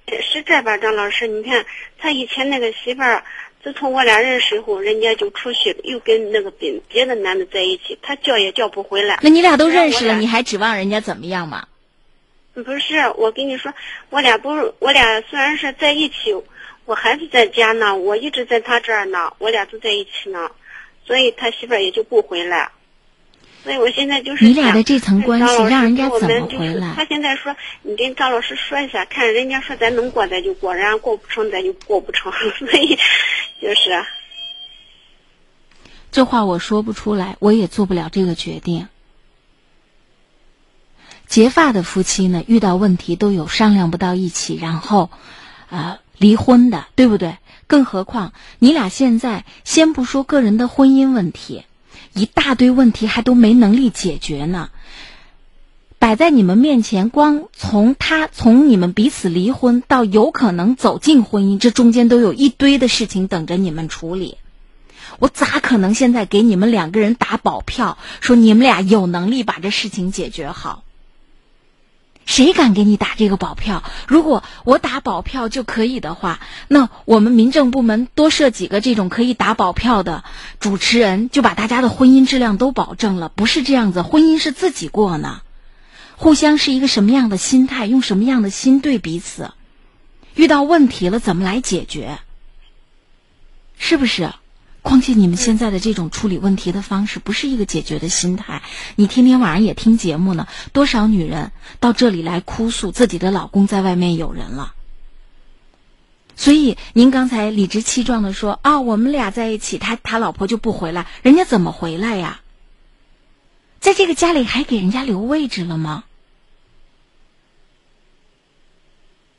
是这吧，张老师？你看他以前那个媳妇儿，自从我俩认识以后，人家就出去又跟那个别别的男的在一起，他叫也叫不回来。那你俩都认识了，你还指望人家怎么样嘛？不是，我跟你说，我俩不是，我俩虽然是在一起。我孩子在家呢，我一直在他这儿呢，我俩都在一起呢，所以他媳妇儿也就不回来。所以我现在就是你俩的这层关系，让人家怎么回来？他现在说，你跟张老师说一下，看人家说咱能过咱就过，人家过不成咱就过不成，所以就是这话我说不出来，我也做不了这个决定。结发的夫妻呢，遇到问题都有商量不到一起，然后啊。离婚的，对不对？更何况你俩现在先不说个人的婚姻问题，一大堆问题还都没能力解决呢。摆在你们面前，光从他从你们彼此离婚到有可能走进婚姻，这中间都有一堆的事情等着你们处理。我咋可能现在给你们两个人打保票，说你们俩有能力把这事情解决好？谁敢给你打这个保票？如果我打保票就可以的话，那我们民政部门多设几个这种可以打保票的主持人，就把大家的婚姻质量都保证了。不是这样子，婚姻是自己过呢，互相是一个什么样的心态，用什么样的心对彼此，遇到问题了怎么来解决？是不是？况且你们现在的这种处理问题的方式，不是一个解决的心态。你天天晚上也听节目呢，多少女人到这里来哭诉自己的老公在外面有人了。所以您刚才理直气壮的说啊，我们俩在一起，他他老婆就不回来，人家怎么回来呀？在这个家里还给人家留位置了吗？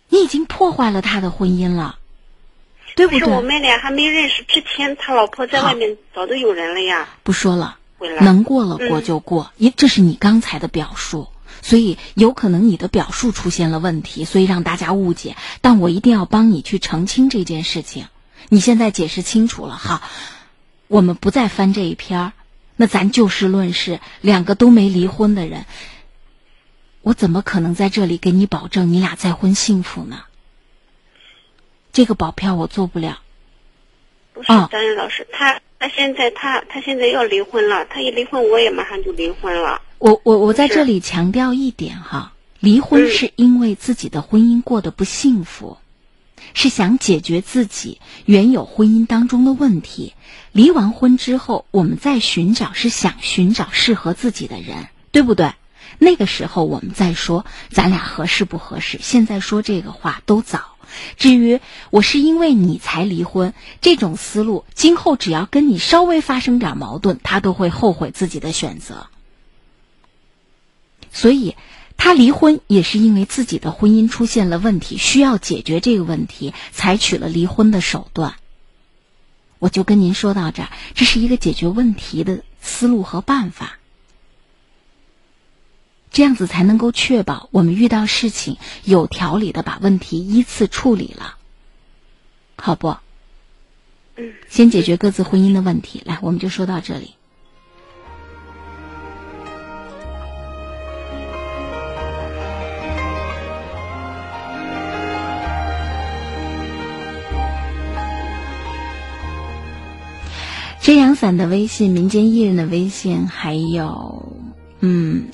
你已经破坏了他的婚姻了。对不对？我们俩还没认识之前，他老婆在外面早都有人了呀。不说了，能过了过就过，因这是你刚才的表述，所以有可能你的表述出现了问题，所以让大家误解。但我一定要帮你去澄清这件事情。你现在解释清楚了，好，我们不再翻这一篇儿。那咱就事论事，两个都没离婚的人，我怎么可能在这里给你保证你俩再婚幸福呢？这个保票我做不了。不是张云老师，他他现在他他现在要离婚了，他一离婚我也马上就离婚了。我我我在这里强调一点哈，离婚是因为自己的婚姻过得不幸福，是想解决自己原有婚姻当中的问题。离完婚之后，我们再寻找是想寻找适合自己的人，对不对？那个时候我们再说咱俩合适不合适。现在说这个话都早。至于我是因为你才离婚，这种思路，今后只要跟你稍微发生点矛盾，他都会后悔自己的选择。所以，他离婚也是因为自己的婚姻出现了问题，需要解决这个问题，采取了离婚的手段。我就跟您说到这儿，这是一个解决问题的思路和办法。这样子才能够确保我们遇到事情有条理的把问题依次处理了，好不？嗯。先解决各自婚姻的问题，来，我们就说到这里。遮阳伞的微信、民间艺人的微信，还有嗯。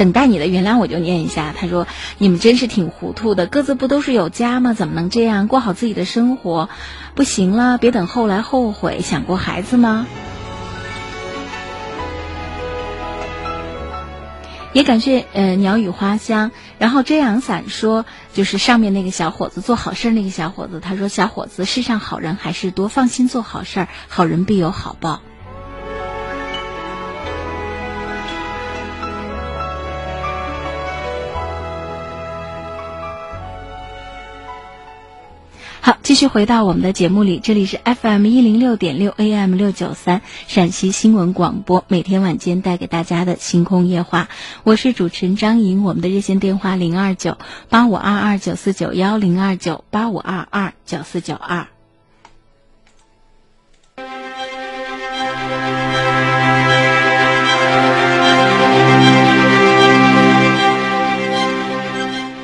等待你的原谅，我就念一下。他说：“你们真是挺糊涂的，各自不都是有家吗？怎么能这样过好自己的生活？不行了，别等后来后悔。想过孩子吗？”也感谢呃鸟语花香。然后遮阳伞说，就是上面那个小伙子做好事那个小伙子，他说：“小伙子，世上好人还是多，放心做好事儿，好人必有好报。”好，继续回到我们的节目里，这里是 FM 一零六点六 AM 六九三陕西新闻广播，每天晚间带给大家的星空夜话，我是主持人张莹，我们的热线电话零二九八五二二九四九幺零二九八五二二九四九二。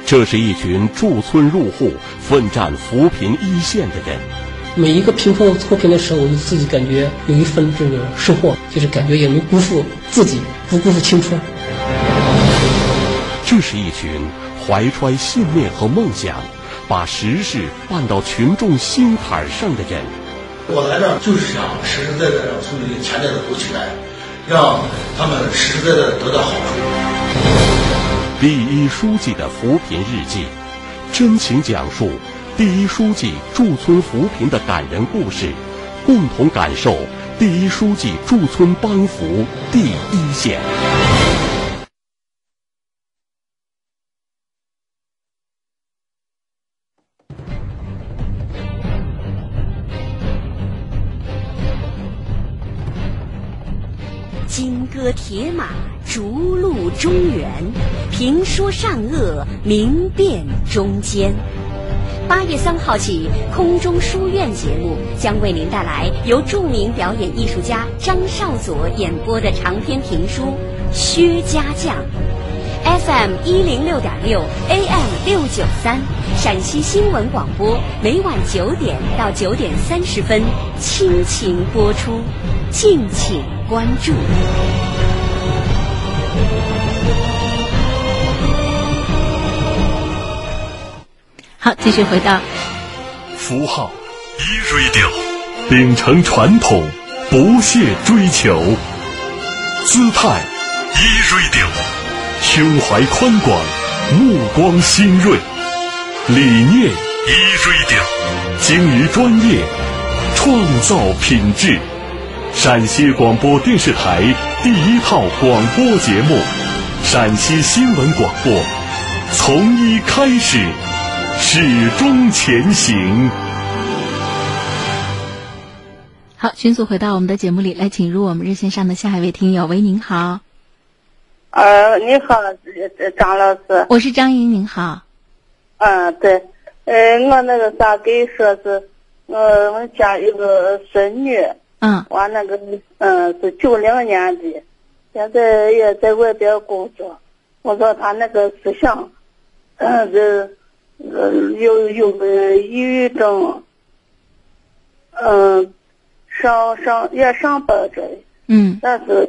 这是一群驻村入户、奋战扶贫一线的人。每一个贫困脱贫的时候，我就自己感觉有一份这个收获，就是感觉也没辜负自己，不辜负青春。这是一群怀揣信念和梦想，把实事办到群众心坎上的人。我来这就是想实实在在让村里钱袋子鼓起来，让他们实实在在得到好处。第一书记的扶贫日记，真情讲述第一书记驻村扶贫的感人故事，共同感受第一书记驻村帮扶第一线。金戈铁马，逐鹿中原；评说善恶，明辨忠奸。八月三号起，空中书院节目将为您带来由著名表演艺术家张少佐演播的长篇评书《薛家将》。FM 一零六点六，AM 六九三，陕西新闻广播，每晚九点到九点三十分倾情播出，敬请关注。好，继续回到符号一锐调，秉承传统，不懈追求；姿态一锐调，胸怀宽广，目光新锐；理念一锐调，精于专业，创造品质。陕西广播电视台第一套广播节目《陕西新闻广播》，从一开始。始终前行。好，迅速回到我们的节目里来，请入我们热线上的下一位听友。喂，您好。呃，你好，张老师。我是张莹，您好。嗯，对，呃，我那个啥，给说是，呃，我家有个孙女。嗯。我那个，嗯，是九零年的，现在也在外边工作。我说他那个思想，嗯，这。呃，有有个抑郁症，嗯，上上也上班着，嗯，但是，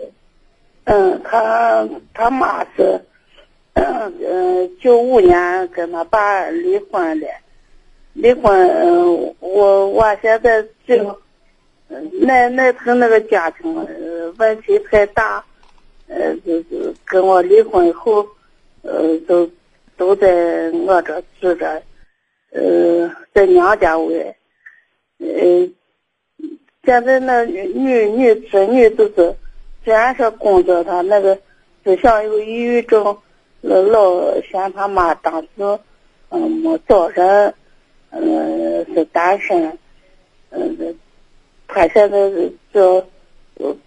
嗯，他他妈是，嗯，九五年跟他爸离婚了，离婚，我我现在就，那那他那个家庭问题太大，呃，就是跟我离婚以后，呃，都。都在我这住着，呃，在娘家喂，呃，现在那女女孙女都是，虽然说工作，她那个思想有抑郁症，老嫌他妈当时，嗯，没找人，嗯，是单身，嗯，他现在这，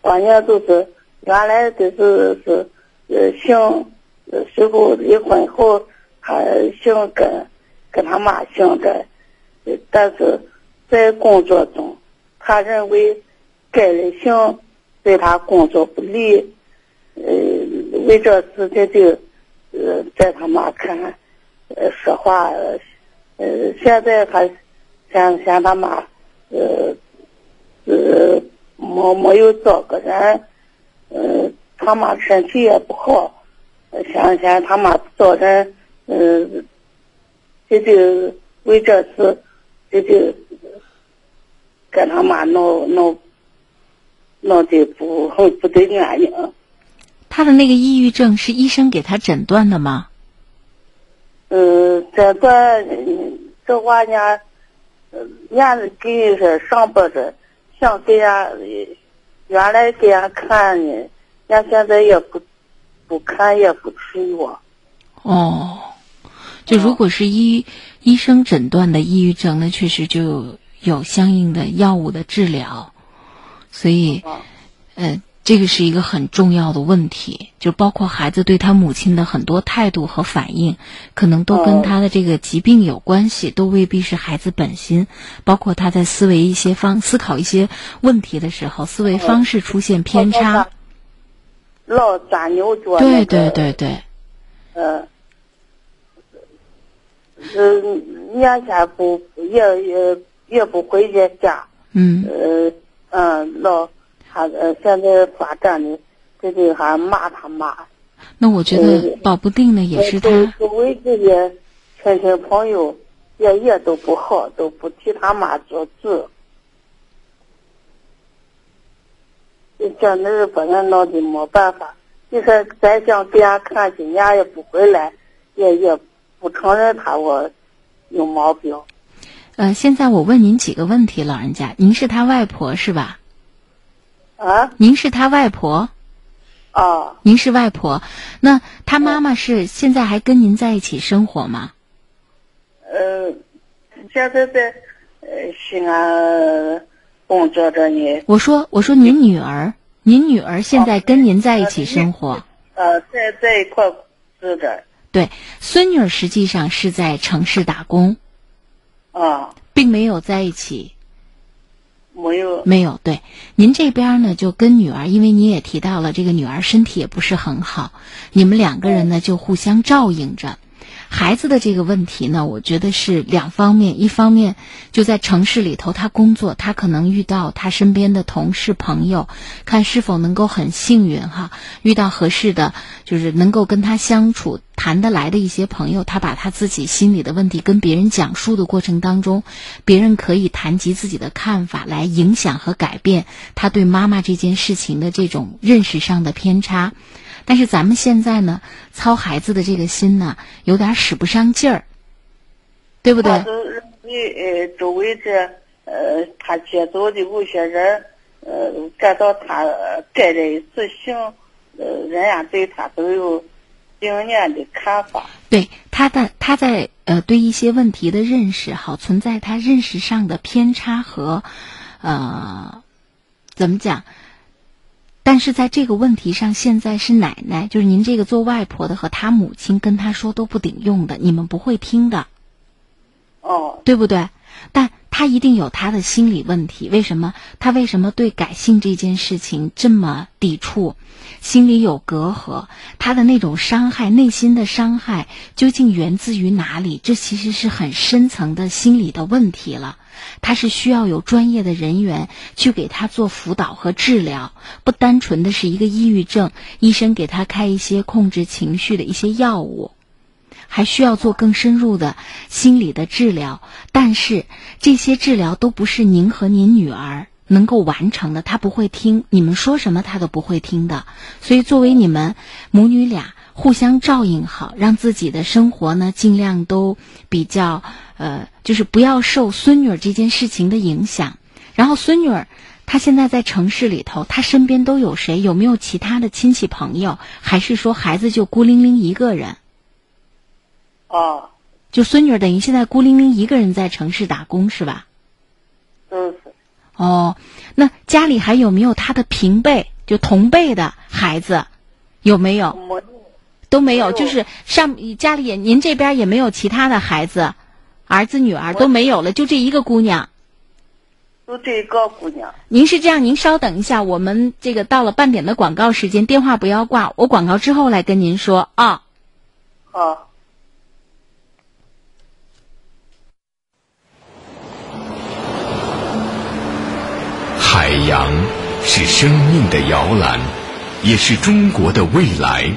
关键就是原来就是是，呃，姓，随后离婚后。他姓跟，跟他妈姓的，但是在工作中，他认为改了姓对他工作不利，呃，为这事情就，呃，在他妈看，呃，说话，呃，现在他嫌嫌他妈，呃，呃，没没没有找个人，呃，他妈身体也不好，想想他妈找人，呃，这就为这事，这就跟他妈闹闹闹的不不得安宁。他的那个抑郁症是医生给他诊断的吗？嗯，诊断这娃呢，伢子给是上班着，想给伢原来给伢看呢，伢现在也不不看也不吃药。哦，就如果是医医生诊断的抑郁症，那确实就有相应的药物的治疗，所以，呃。这个是一个很重要的问题，就包括孩子对他母亲的很多态度和反应，可能都跟他的这个疾病有关系，都未必是孩子本心。包括他在思维一些方思考一些问题的时候，思维方式出现偏差，老钻牛角。对对对对。嗯。嗯，年前不也也也不回家家。嗯。呃嗯，老。他呃，现在发展的，这个还骂他妈。那我觉得保不定呢也是他。周围这些亲戚朋友也也都不好，都不替他妈做主。叫那儿把人闹的没办法。你说咱想给俺看去，伢也不回来，也也不承认他我有毛病。呃，现在我问您几个问题，老人家，您是他外婆是吧？啊，您是他外婆，哦，您是外婆，那他妈妈是现在还跟您在一起生活吗？呃，现在在呃西安工作着呢。我说，我说您女儿，您女儿现在跟您在一起生活？呃，在在一块住着。对，孙女儿实际上是在城市打工，啊，并没有在一起。没有，没有。对，您这边呢，就跟女儿，因为你也提到了这个女儿身体也不是很好，你们两个人呢就互相照应着。孩子的这个问题呢，我觉得是两方面。一方面就在城市里头，他工作，他可能遇到他身边的同事朋友，看是否能够很幸运哈，遇到合适的，就是能够跟他相处谈得来的一些朋友。他把他自己心里的问题跟别人讲述的过程当中，别人可以谈及自己的看法，来影响和改变他对妈妈这件事情的这种认识上的偏差。但是咱们现在呢，操孩子的这个心呢，有点使不上劲儿，对不对？你呃，周围这呃，他接走的某些人，呃，感到他该人执行，呃，人家对他都有经验的看法。对他的他在呃对一些问题的认识，好存在他认识上的偏差和呃，怎么讲？但是在这个问题上，现在是奶奶，就是您这个做外婆的和他母亲跟他说都不顶用的，你们不会听的，哦，对不对？但他一定有他的心理问题，为什么？他为什么对改姓这件事情这么抵触？心里有隔阂，他的那种伤害，内心的伤害究竟源自于哪里？这其实是很深层的心理的问题了。他是需要有专业的人员去给他做辅导和治疗，不单纯的是一个抑郁症，医生给他开一些控制情绪的一些药物，还需要做更深入的心理的治疗。但是这些治疗都不是您和您女儿能够完成的，他不会听你们说什么，他都不会听的。所以作为你们母女俩互相照应好，让自己的生活呢尽量都比较。呃，就是不要受孙女儿这件事情的影响。然后孙女儿她现在在城市里头，她身边都有谁？有没有其他的亲戚朋友？还是说孩子就孤零零一个人？哦，就孙女儿等于现在孤零零一个人在城市打工是吧？嗯。哦，那家里还有没有他的平辈，就同辈的孩子？有没有？都没有，就是上家里也您这边也没有其他的孩子。儿子女儿都没有了，就这一个姑娘，就这一个姑娘。您是这样，您稍等一下，我们这个到了半点的广告时间，电话不要挂，我广告之后来跟您说啊。好。海洋是生命的摇篮，也是中国的未来。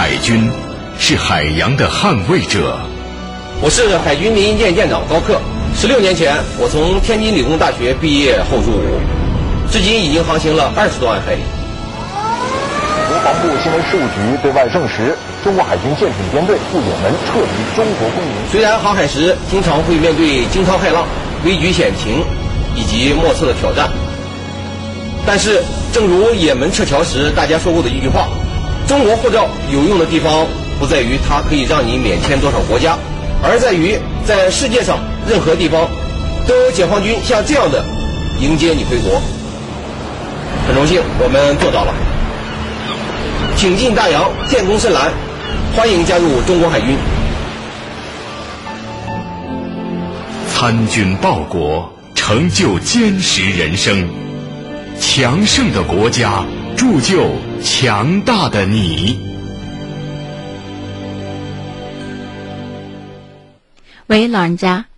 海军是海洋的捍卫者。我是海军民营舰舰长高克。十六年前，我从天津理工大学毕业后入伍，至今已经航行了二十多万海里。国防部新闻事务局对外证实，中国海军舰艇编队赴也门撤离中国公民。虽然航海时经常会面对惊涛骇浪、危局险情以及莫测的挑战，但是正如也门撤侨时大家说过的一句话：“中国护照有用的地方不在于它可以让你免签多少国家，而在于在世界上任何地方都有解放军像这样的迎接你回国。”很荣幸，我们做到了。挺进大洋，建功深蓝，欢迎加入中国海军。参军报国，成就坚实人生。强盛的国家，铸就强大的你。喂，老人家。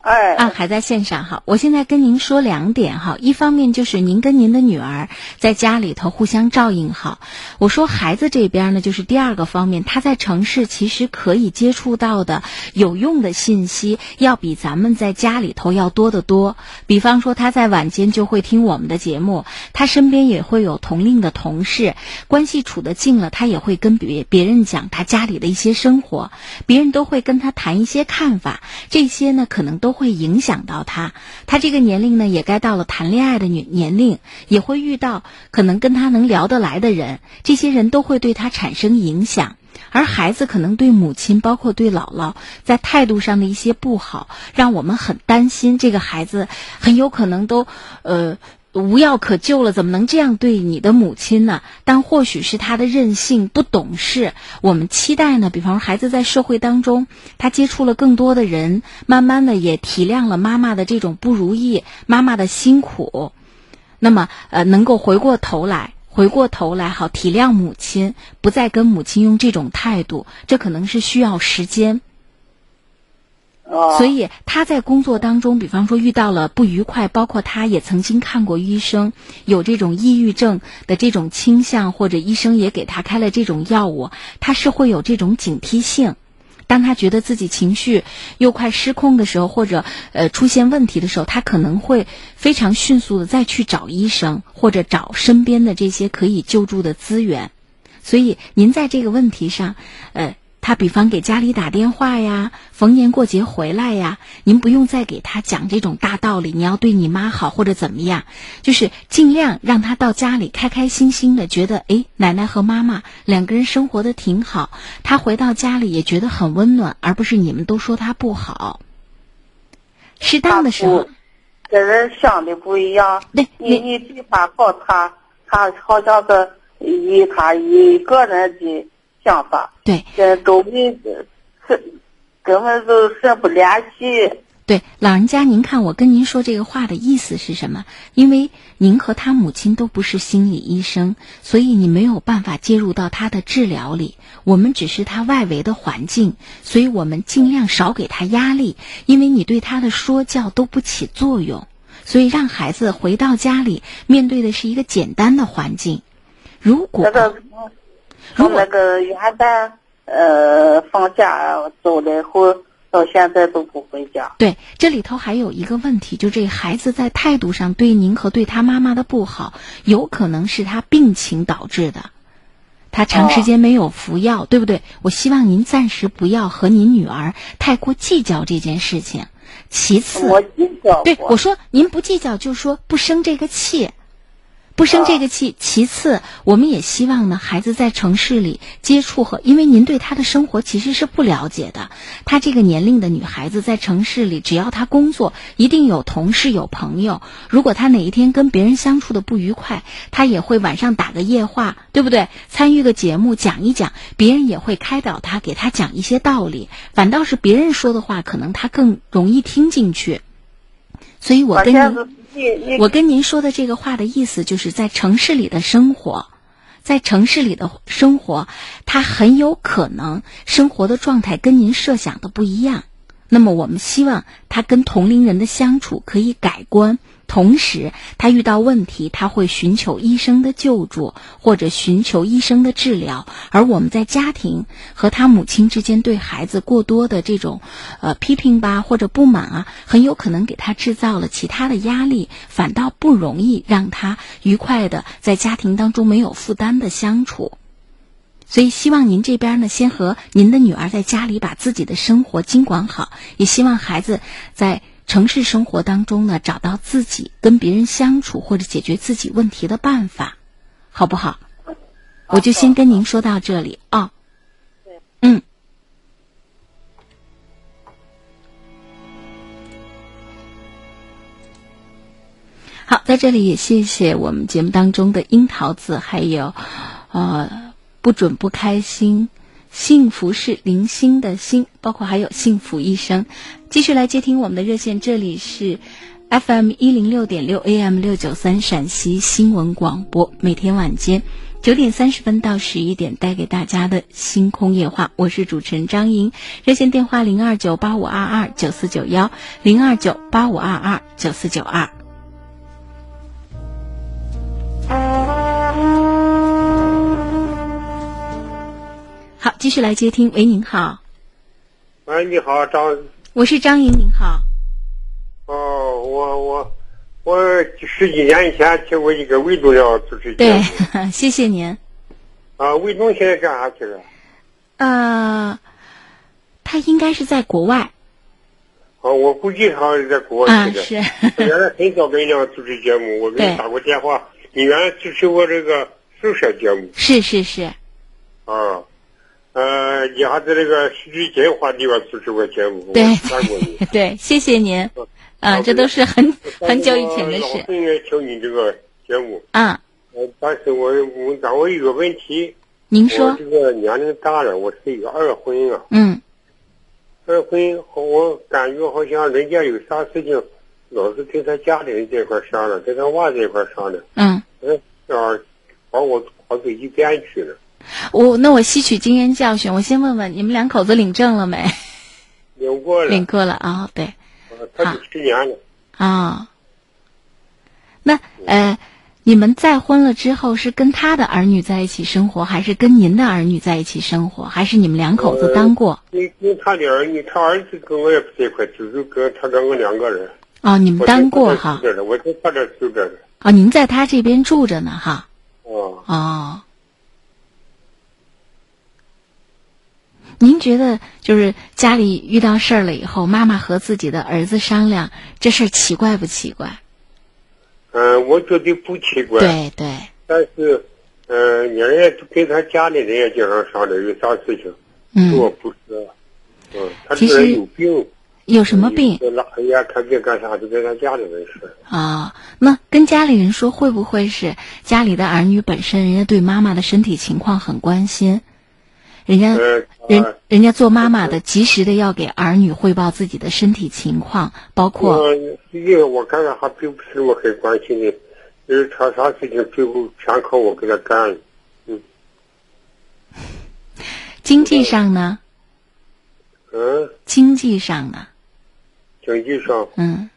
哎啊，还在线上哈。我现在跟您说两点哈，一方面就是您跟您的女儿在家里头互相照应好。我说孩子这边呢，就是第二个方面，他在城市其实可以接触到的有用的信息，要比咱们在家里头要多得多。比方说，他在晚间就会听我们的节目，他身边也会有同龄的同事，关系处得近了，他也会跟别别人讲他家里的一些生活，别人都会跟他谈一些看法，这些呢可能都。都会影响到他，他这个年龄呢，也该到了谈恋爱的年年龄，也会遇到可能跟他能聊得来的人，这些人都会对他产生影响。而孩子可能对母亲，包括对姥姥，在态度上的一些不好，让我们很担心。这个孩子很有可能都，呃。无药可救了，怎么能这样对你的母亲呢？但或许是他的任性、不懂事。我们期待呢，比方说孩子在社会当中，他接触了更多的人，慢慢的也体谅了妈妈的这种不如意、妈妈的辛苦。那么，呃，能够回过头来，回过头来，好体谅母亲，不再跟母亲用这种态度。这可能是需要时间。所以他在工作当中，比方说遇到了不愉快，包括他也曾经看过医生，有这种抑郁症的这种倾向，或者医生也给他开了这种药物，他是会有这种警惕性。当他觉得自己情绪又快失控的时候，或者呃出现问题的时候，他可能会非常迅速的再去找医生，或者找身边的这些可以救助的资源。所以您在这个问题上，呃。他比方给家里打电话呀，逢年过节回来呀，您不用再给他讲这种大道理，你要对你妈好或者怎么样，就是尽量让他到家里开开心心的，觉得哎，奶奶和妈妈两个人生活的挺好，他回到家里也觉得很温暖，而不是你们都说他不好。适当的时候，跟人想的不一样。对，你你对他好，他他好像是以他一个人的。想法对，跟周围是根本就是不联系。对，老人家，您看我跟您说这个话的意思是什么？因为您和他母亲都不是心理医生，所以你没有办法介入到他的治疗里。我们只是他外围的环境，所以我们尽量少给他压力，因为你对他的说教都不起作用。所以让孩子回到家里，面对的是一个简单的环境。如果。从那个元旦呃放假走了后，到现在都不回家。对，这里头还有一个问题，就这孩子在态度上对您和对他妈妈的不好，有可能是他病情导致的。他长时间没有服药，对不对？我希望您暂时不要和您女儿太过计较这件事情。其次，我计较。对，我说您不计较，就说不生这个气。不生这个气。其次，我们也希望呢，孩子在城市里接触和，因为您对他的生活其实是不了解的。她这个年龄的女孩子在城市里，只要她工作，一定有同事有朋友。如果她哪一天跟别人相处的不愉快，她也会晚上打个夜话，对不对？参与个节目讲一讲，别人也会开导她，给她讲一些道理。反倒是别人说的话，可能她更容易听进去。所以我跟您。我跟您说的这个话的意思，就是在城市里的生活，在城市里的生活，他很有可能生活的状态跟您设想的不一样。那么我们希望他跟同龄人的相处可以改观，同时他遇到问题他会寻求医生的救助或者寻求医生的治疗，而我们在家庭和他母亲之间对孩子过多的这种呃批评吧或者不满啊，很有可能给他制造了其他的压力，反倒不容易让他愉快的在家庭当中没有负担的相处。所以，希望您这边呢，先和您的女儿在家里把自己的生活经管好，也希望孩子在城市生活当中呢，找到自己跟别人相处或者解决自己问题的办法，好不好？我就先跟您说到这里啊。嗯。好，在这里也谢谢我们节目当中的樱桃子，还有呃。不准不开心，幸福是零星的星，包括还有幸福一生。继续来接听我们的热线，这里是 FM 一零六点六 AM 六九三陕西新闻广播，每天晚间九点三十分到十一点带给大家的星空夜话，我是主持人张莹。热线电话零二九八五二二九四九幺零二九八五二二九四九二。好，继续来接听。喂，您好。喂，你好，张。我是张莹，您好。哦，我我我十几年以前听过一个魏东要主持节目。对，谢谢您。啊，魏东现在干啥去了？呃，他应该是在国外。啊，我估计他是在国外去的。是。原来很少跟人家主持节目，我给你打过电话。你原来主持过这个宿舍节目。是是是。啊。呃，你还在那个戏剧节话里边主持过节目，对，对，谢谢您。啊，这都是很很久以前的事。我应该听你这个节目。啊。呃，但是我我但我有个问题。您说。我这个年龄大了，我是一个二婚啊。嗯。二婚，我感觉好像人家有啥事情，老是跟他家里人这块商量，跟他娃这块商量。嗯。嗯，啊，把我跑到一边去了。我那我吸取经验教训，我先问问你们两口子领证了没？领过了。领过了啊，对。他去年了。啊。那呃，你们再婚了之后是跟他的儿女在一起生活，还是跟您的儿女在一起生活，还是你们两口子单过？跟跟他的儿女，他儿子跟我也不在一块，只是跟他跟我两个人。哦，你们单过哈？我在他这住着呢。哦，您在他这边住着呢，哈。哦。哦。您觉得就是家里遇到事儿了以后，妈妈和自己的儿子商量这事儿奇怪不奇怪？嗯，我觉得不奇怪。对对。但是，嗯，人家跟他家里人也经常商量有啥事情，说不是。嗯，他这人有病。有什么病？哎呀，看病干啥？就跟他家里人说。啊，那跟家里人说，会不会是家里的儿女本身，人家对妈妈的身体情况很关心？人家人人家做妈妈的，及时的要给儿女汇报自己的身体情况，包括。实际上，我看看还并不是我很关心的，因为他啥事情最后全靠我给他干。嗯。经济上呢？嗯。经济上呢？经济上。嗯。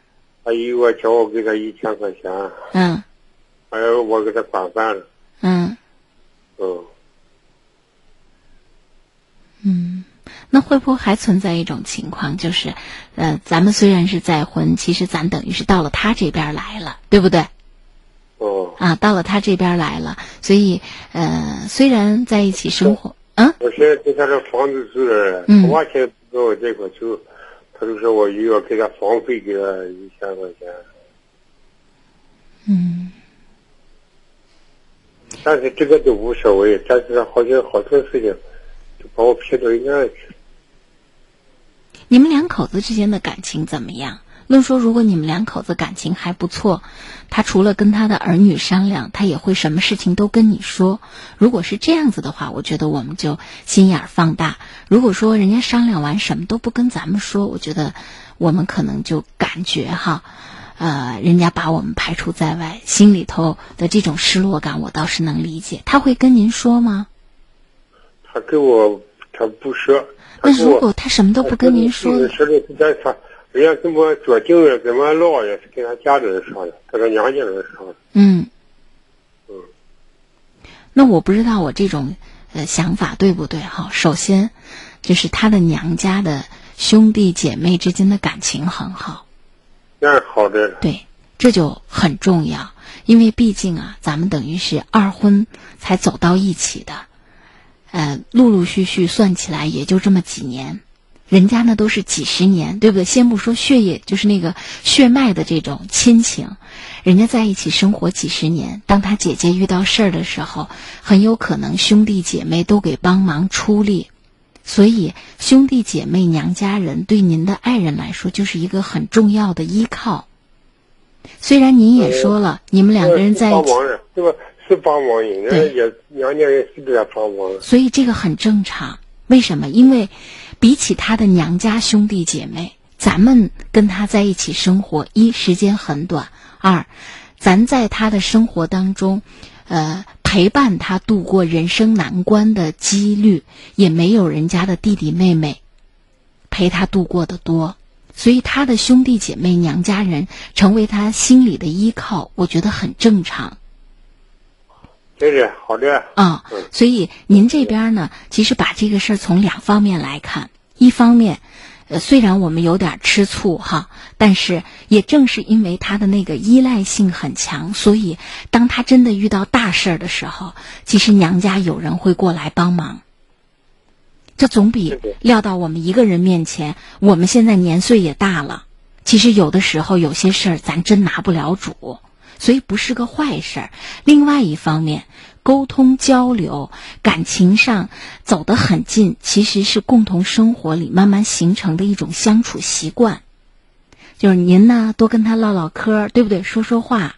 他一个月叫我给他一千块钱。嗯。还有我给他管饭了。嗯。嗯。嗯，那会不会还存在一种情况，就是，呃，咱们虽然是再婚，其实咱等于是到了他这边来了，对不对？哦。啊，到了他这边来了，所以，呃，虽然在一起生活，啊。我现在在他这房子住着，嗯。完全不跟我这块住，他就说我又要给他房费，给他一千块钱。嗯。但是这个都无所谓，但是好像好多事情。把我撇到一边去。你们两口子之间的感情怎么样？论说，如果你们两口子感情还不错，他除了跟他的儿女商量，他也会什么事情都跟你说。如果是这样子的话，我觉得我们就心眼放大。如果说人家商量完什么都不跟咱们说，我觉得我们可能就感觉哈，呃，人家把我们排除在外，心里头的这种失落感，我倒是能理解。他会跟您说吗？他跟我，他不说，那如果他什么都不跟您说，说的是在他，人家怎么做定了，怎么闹也是跟他家里人说的，跟他娘家人说的。嗯。嗯。那我不知道我这种呃想法对不对哈？首先，就是他的娘家的兄弟姐妹之间的感情很好。那是好的。对，这就很重要，因为毕竟啊，咱们等于是二婚才走到一起的。呃，陆陆续续算起来也就这么几年，人家那都是几十年，对不对？先不说血液，就是那个血脉的这种亲情，人家在一起生活几十年。当他姐姐遇到事儿的时候，很有可能兄弟姐妹都给帮忙出力，所以兄弟姐妹、娘家人对您的爱人来说就是一个很重要的依靠。虽然您也说了，你们两个人在一起。是帮忙人，人也娘家也是给他帮忙。所以这个很正常。为什么？因为比起他的娘家兄弟姐妹，咱们跟他在一起生活，一时间很短；二，咱在他的生活当中，呃，陪伴他度过人生难关的几率，也没有人家的弟弟妹妹陪他度过的多。所以他的兄弟姐妹、娘家人成为他心里的依靠，我觉得很正常。对对，好的。啊，所以您这边呢，其实把这个事儿从两方面来看。一方面，呃，虽然我们有点吃醋哈，但是也正是因为他的那个依赖性很强，所以当他真的遇到大事儿的时候，其实娘家有人会过来帮忙。这总比撂到我们一个人面前。我们现在年岁也大了，其实有的时候有些事儿咱真拿不了主。所以不是个坏事儿。另外一方面，沟通交流，感情上走得很近，其实是共同生活里慢慢形成的一种相处习惯。就是您呢，多跟他唠唠嗑，对不对？说说话，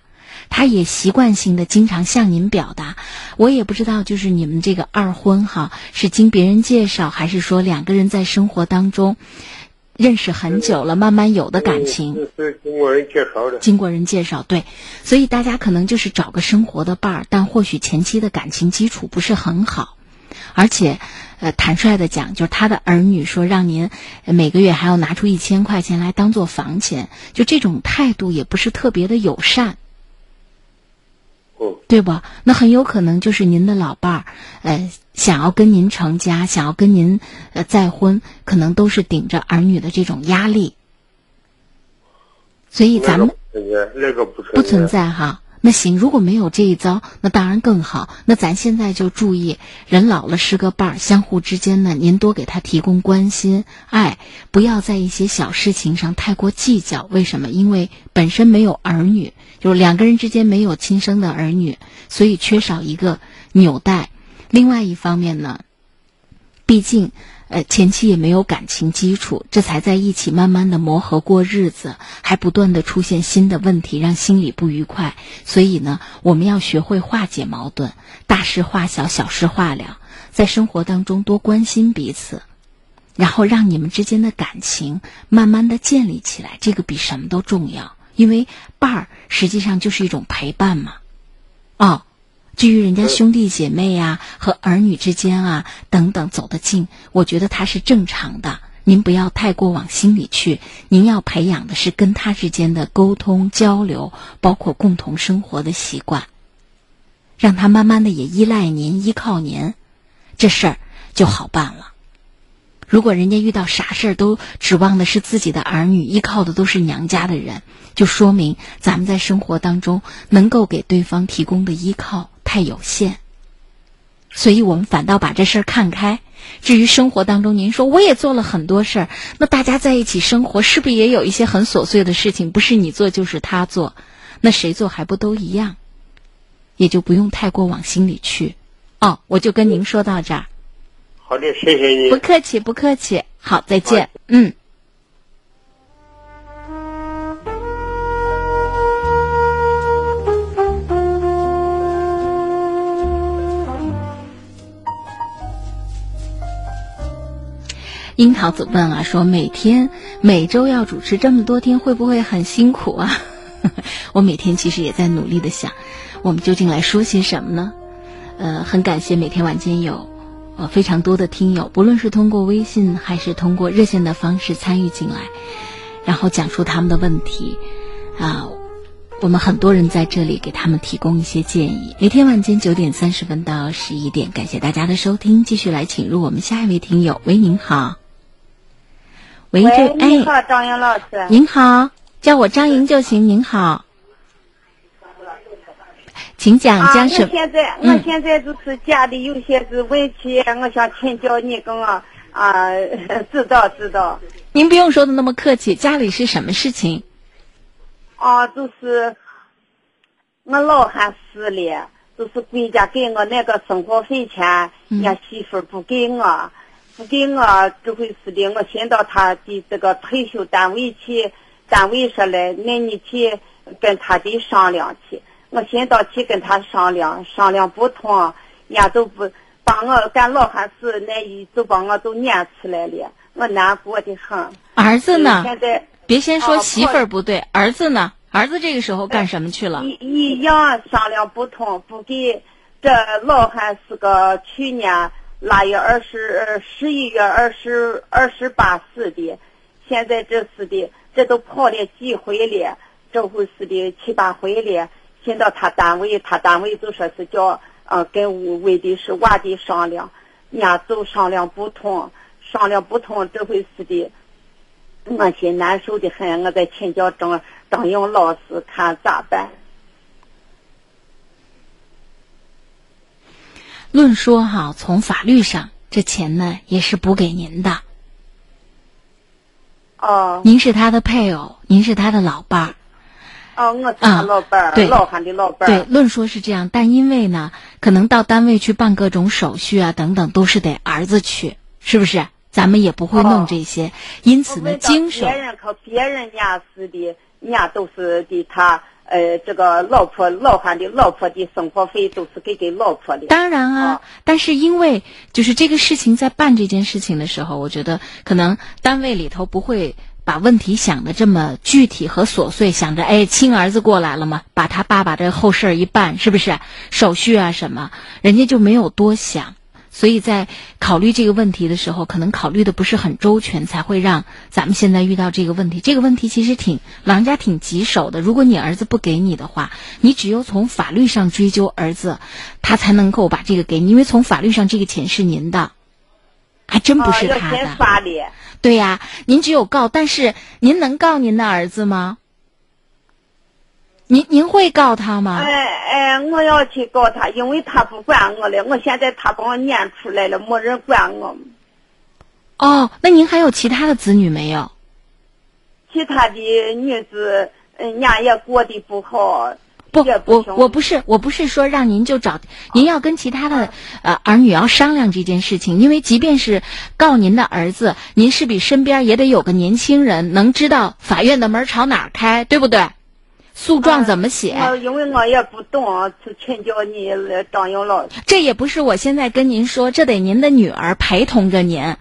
他也习惯性的经常向您表达。我也不知道，就是你们这个二婚哈，是经别人介绍，还是说两个人在生活当中？认识很久了，慢慢有的感情。是经过人介绍的。经过人介绍，对，所以大家可能就是找个生活的伴儿，但或许前期的感情基础不是很好，而且，呃，坦率的讲，就是他的儿女说让您每个月还要拿出一千块钱来当做房钱，就这种态度也不是特别的友善。对吧？那很有可能就是您的老伴儿，呃，想要跟您成家，想要跟您呃再婚，可能都是顶着儿女的这种压力。所以咱们那个不存在哈。那行，如果没有这一遭，那当然更好。那咱现在就注意，人老了是个伴儿，相互之间呢，您多给他提供关心、爱，不要在一些小事情上太过计较。为什么？因为本身没有儿女，就是两个人之间没有亲生的儿女，所以缺少一个纽带。另外一方面呢，毕竟。呃，前期也没有感情基础，这才在一起慢慢的磨合过日子，还不断的出现新的问题，让心里不愉快。所以呢，我们要学会化解矛盾，大事化小，小事化了，在生活当中多关心彼此，然后让你们之间的感情慢慢的建立起来，这个比什么都重要。因为伴儿实际上就是一种陪伴嘛，哦。至于人家兄弟姐妹呀和儿女之间啊等等走得近，我觉得他是正常的。您不要太过往心里去，您要培养的是跟他之间的沟通交流，包括共同生活的习惯，让他慢慢的也依赖您、依靠您，这事儿就好办了。如果人家遇到啥事儿都指望的是自己的儿女，依靠的都是娘家的人，就说明咱们在生活当中能够给对方提供的依靠。太有限，所以我们反倒把这事儿看开。至于生活当中，您说我也做了很多事儿，那大家在一起生活，是不是也有一些很琐碎的事情？不是你做就是他做，那谁做还不都一样？也就不用太过往心里去。哦，我就跟您说到这儿。好的，谢谢你。不客气，不客气。好，再见。嗯。樱桃子问啊，说每天每周要主持这么多天，会不会很辛苦啊？我每天其实也在努力的想，我们究竟来说些什么呢？呃，很感谢每天晚间有呃非常多的听友，不论是通过微信还是通过热线的方式参与进来，然后讲述他们的问题啊。我们很多人在这里给他们提供一些建议。每天晚间九点三十分到十一点，感谢大家的收听。继续来请入我们下一位听友。喂，您好。喂，这你好，张莹老师。您好，叫我张莹就行。您好，请讲，江什？我现在，我现在就是家里有些是问题，我想请教你，跟我啊 指导指导。您不用说的那么客气，家里是什么事情？啊，就是我老汉死了，就是国家给我那个生活费钱，人家媳妇不给我，不给我，这回事的，我先到他的这个退休单位去，单位说来，那你去跟他的商量去。我先到去跟他商量，商量不通，人家都不把我干老汉事那一就把我都撵出来了，我难过的很。儿子呢？现在。别先说媳妇儿不对，儿子呢？儿子这个时候干什么去了？一一样商量不通，不给。这老汉是个去年腊月二十十一月二十二十八死的，现在这是的，这都跑了几回了，这回是的七八回了。先到他单位，他单位就说是叫呃跟为的是娃的商量，人家都商量不通，商量不通，这回是的。我心难受的很，我在请教张张勇老师，看咋办？论说哈，从法律上，这钱呢也是补给您的。哦。您是他的配偶，您是他的老伴儿。哦，我是他老伴儿，对，老汉的老伴儿。对，论说是这样，但因为呢，可能到单位去办各种手续啊，等等，都是得儿子去，是不是？咱们也不会弄这些，因此呢，经手。别人和别人家似的，人家都是的，他呃，这个老婆老汉的老婆的生活费都是给给老婆的。当然啊，但是因为就是这个事情在办这件事情的时候，我觉得可能单位里头不会把问题想的这么具体和琐碎，想着哎，亲儿子过来了嘛，把他爸爸这后事儿一办，是不是手续啊什么，人家就没有多想。所以在考虑这个问题的时候，可能考虑的不是很周全，才会让咱们现在遇到这个问题。这个问题其实挺老人家挺棘手的。如果你儿子不给你的话，你只有从法律上追究儿子，他才能够把这个给你，因为从法律上这个钱是您的，还真不是他的。对呀，您只有告，但是您能告您的儿子吗？您您会告他吗？哎哎，我要去告他，因为他不管我了。我现在他把我撵出来了，没人管我。哦，那您还有其他的子女没有？其他的女子，嗯，伢也过得不好。不，我我不是我不是说让您就找，您要跟其他的呃儿女要商量这件事情，因为即便是告您的儿子，您是比身边也得有个年轻人能知道法院的门朝哪儿开，对不对？诉状怎么写？因为我也不懂，就请教你张勇老师。这也不是我现在跟您说，这得您的女儿陪同着您，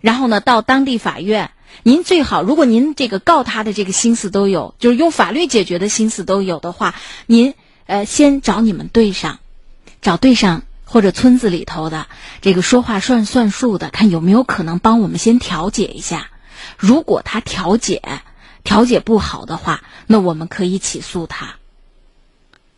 然后呢，到当地法院，您最好，如果您这个告他的这个心思都有，就是用法律解决的心思都有的话，您呃先找你们队上，找队上或者村子里头的这个说话算算数的，看有没有可能帮我们先调解一下。如果他调解。调解不好的话，那我们可以起诉他，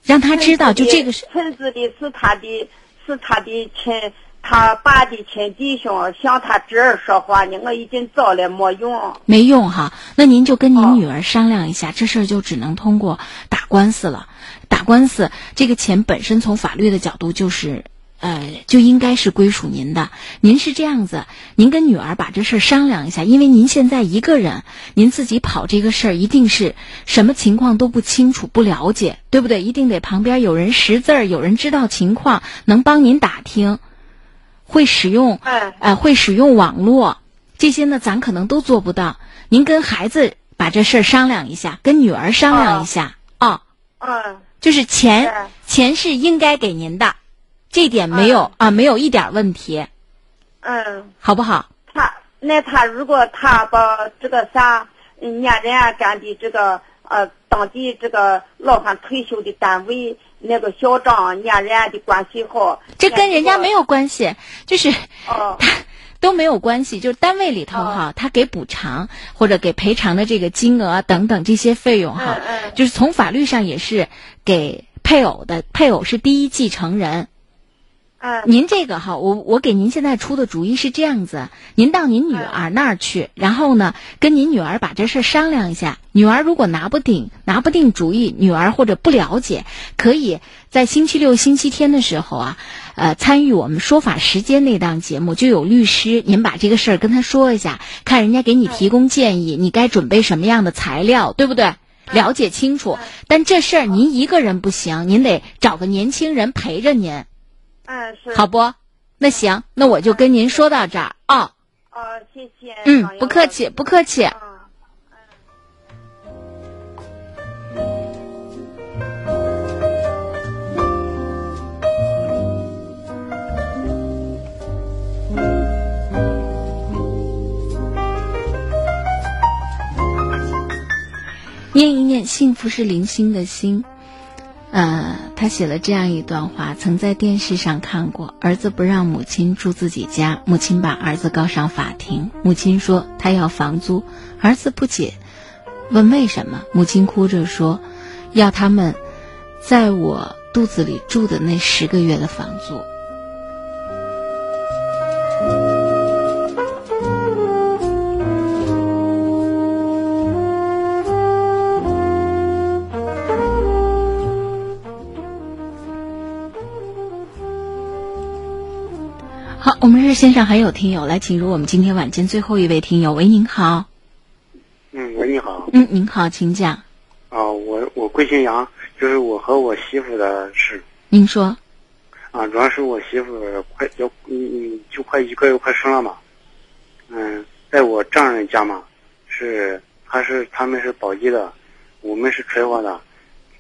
让他知道就这个是村子的是他的，是他的亲，他爸的亲弟兄向他侄儿说话呢。我已经找了没用，没用哈。那您就跟您女儿商量一下，这事儿就只能通过打官司了。打官司，这个钱本身从法律的角度就是。呃，就应该是归属您的。您是这样子，您跟女儿把这事儿商量一下，因为您现在一个人，您自己跑这个事儿，一定是什么情况都不清楚、不了解，对不对？一定得旁边有人识字儿，有人知道情况，能帮您打听，会使用，呃，会使用网络，这些呢，咱可能都做不到。您跟孩子把这事儿商量一下，跟女儿商量一下啊，嗯，就是钱，钱是应该给您的。这点没有啊，没有一点问题。嗯，好不好？他那他如果他把这个啥，人家人家干的这个呃当地这个老汉退休的单位，那个小张年人家的关系好。这跟人家没有关系，就是哦，都没有关系。就是单位里头哈，他给补偿或者给赔偿的这个金额等等这些费用哈，就是从法律上也是给配偶的，配偶是第一继承人。您这个哈，我我给您现在出的主意是这样子：您到您女儿那儿去，然后呢，跟您女儿把这事商量一下。女儿如果拿不定拿不定主意，女儿或者不了解，可以在星期六、星期天的时候啊，呃，参与我们说法时间那档节目，就有律师，您把这个事儿跟他说一下，看人家给你提供建议，你该准备什么样的材料，对不对？了解清楚。但这事儿您一个人不行，您得找个年轻人陪着您。嗯，是好不？那行，那我就跟您说到这儿啊。哦，谢谢。嗯，不客气，不客气。念一念，幸福是零星的星。呃，他写了这样一段话，曾在电视上看过。儿子不让母亲住自己家，母亲把儿子告上法庭。母亲说他要房租，儿子不解，问为什么？母亲哭着说，要他们在我肚子里住的那十个月的房租。线上还有听友来，请入我们今天晚间最后一位听友。喂，您好。嗯，喂，你好。嗯，您好，请讲。啊，我我贵姓杨，就是我和我媳妇的事。您说。啊，主要是我媳妇快要嗯就快一个月快生了嘛。嗯，在我丈人家嘛，是他是他们是宝鸡的，我们是垂化的。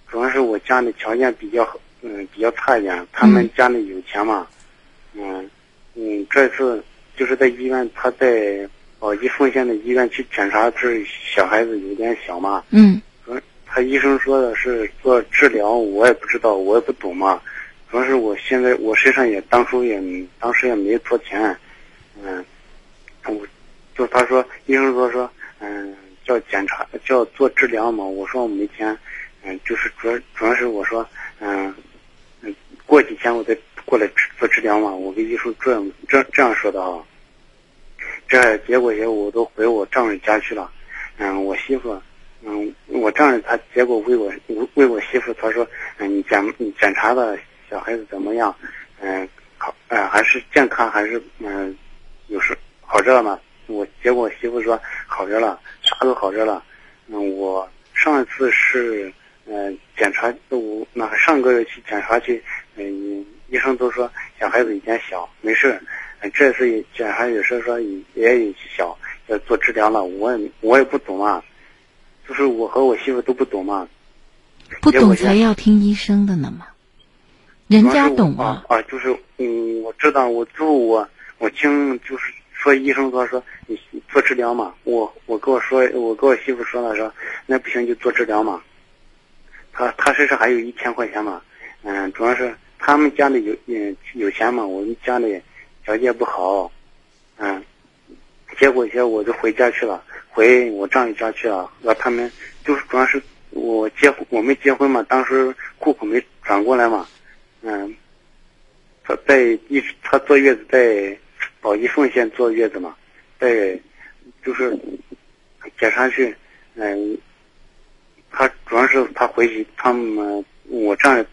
主要是我家里条件比较嗯比较差一点，他们家里有钱嘛，嗯。嗯，这次就是在医院，他在宝鸡奉县的医院去检查，是小孩子有点小嘛。嗯。他医生说的是做治疗，我也不知道，我也不懂嘛。主要是我现在我身上也当初也当时也没多钱，嗯，我就他说医生说说嗯叫检查叫做治疗嘛，我说我没钱，嗯，就是主要主要是我说嗯嗯过几天我再。过来做治疗嘛？我跟医生这样这这样说的啊。这结果也我都回我丈人家去了。嗯，我媳妇，嗯，我丈人他结果为我为我媳妇他说，嗯，你检检查的小孩子怎么样？嗯，好，嗯，还是健康还是嗯，有时好着了吗？我结果媳妇说好着了，啥都好着了。嗯，我上一次是嗯检查我那上个月去检查去，嗯。医生都说小孩子以前小，没事。这次检查也是说也有小，要做治疗了。我也我也不懂啊，就是我和我媳妇都不懂嘛。不懂才要听医生的呢嘛，人家懂啊。啊，就是嗯，我知道，我就我我听就是说医生说说你做治疗嘛。我我跟我说，我跟我媳妇说了说，那不行就做治疗嘛。他他身上还有一千块钱嘛，嗯，主要是。他们家里有嗯有钱嘛，我们家里条件不好，嗯，结果些我就回家去了，回我丈人家去了，和他们就是主要是我结婚我们结婚嘛，当时户口没转过来嘛，嗯，他在一直他坐月子在宝鸡奉县坐月子嘛，在就是检查去，嗯，他主要是他回去他们我丈人。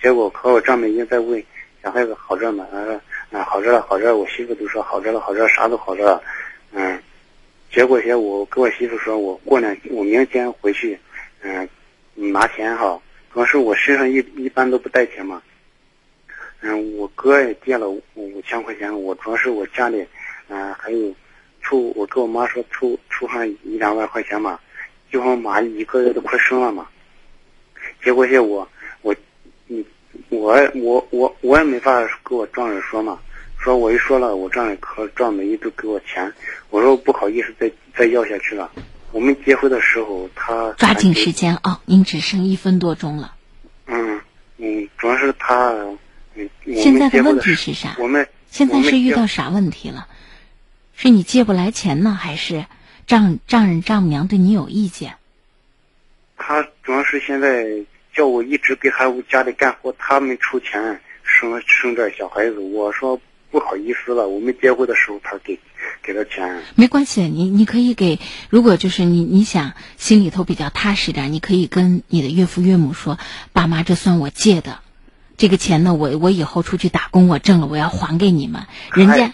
结果和我丈母娘在问小孩子好着吗？他说啊好着了，好着。我媳妇都说好着了，好着了，啥都好着了。嗯，结果些我跟我媳妇说，我过两我明天回去，嗯，拿钱哈。主要是我身上一一般都不带钱嘛。嗯，我哥也借了五千块钱，我主要是我家里，嗯，还有出我跟我妈说出出上一两万块钱嘛，就我马一个月都快生了嘛。结果些我。嗯，我我我我也没法跟我丈人说嘛，说我一说了，我丈人和丈母娘都给我钱，我说不好意思再再要下去了。我们结婚的时候，他抓紧时间啊，您只剩一分多钟了。嗯嗯，主主要是他。现在的问题是啥？我们现在是遇到啥问题了？是你借不来钱呢，还是丈丈人丈母娘对你有意见？他主要是现在叫我一直给孩子家里干活，他们出钱生生这小孩子。我说不好意思了，我们结婚的时候他给给了钱。没关系，你你可以给。如果就是你你想心里头比较踏实点，你可以跟你的岳父岳母说：“爸妈，这算我借的。”这个钱呢，我我以后出去打工，我挣了，我要还给你们。人家，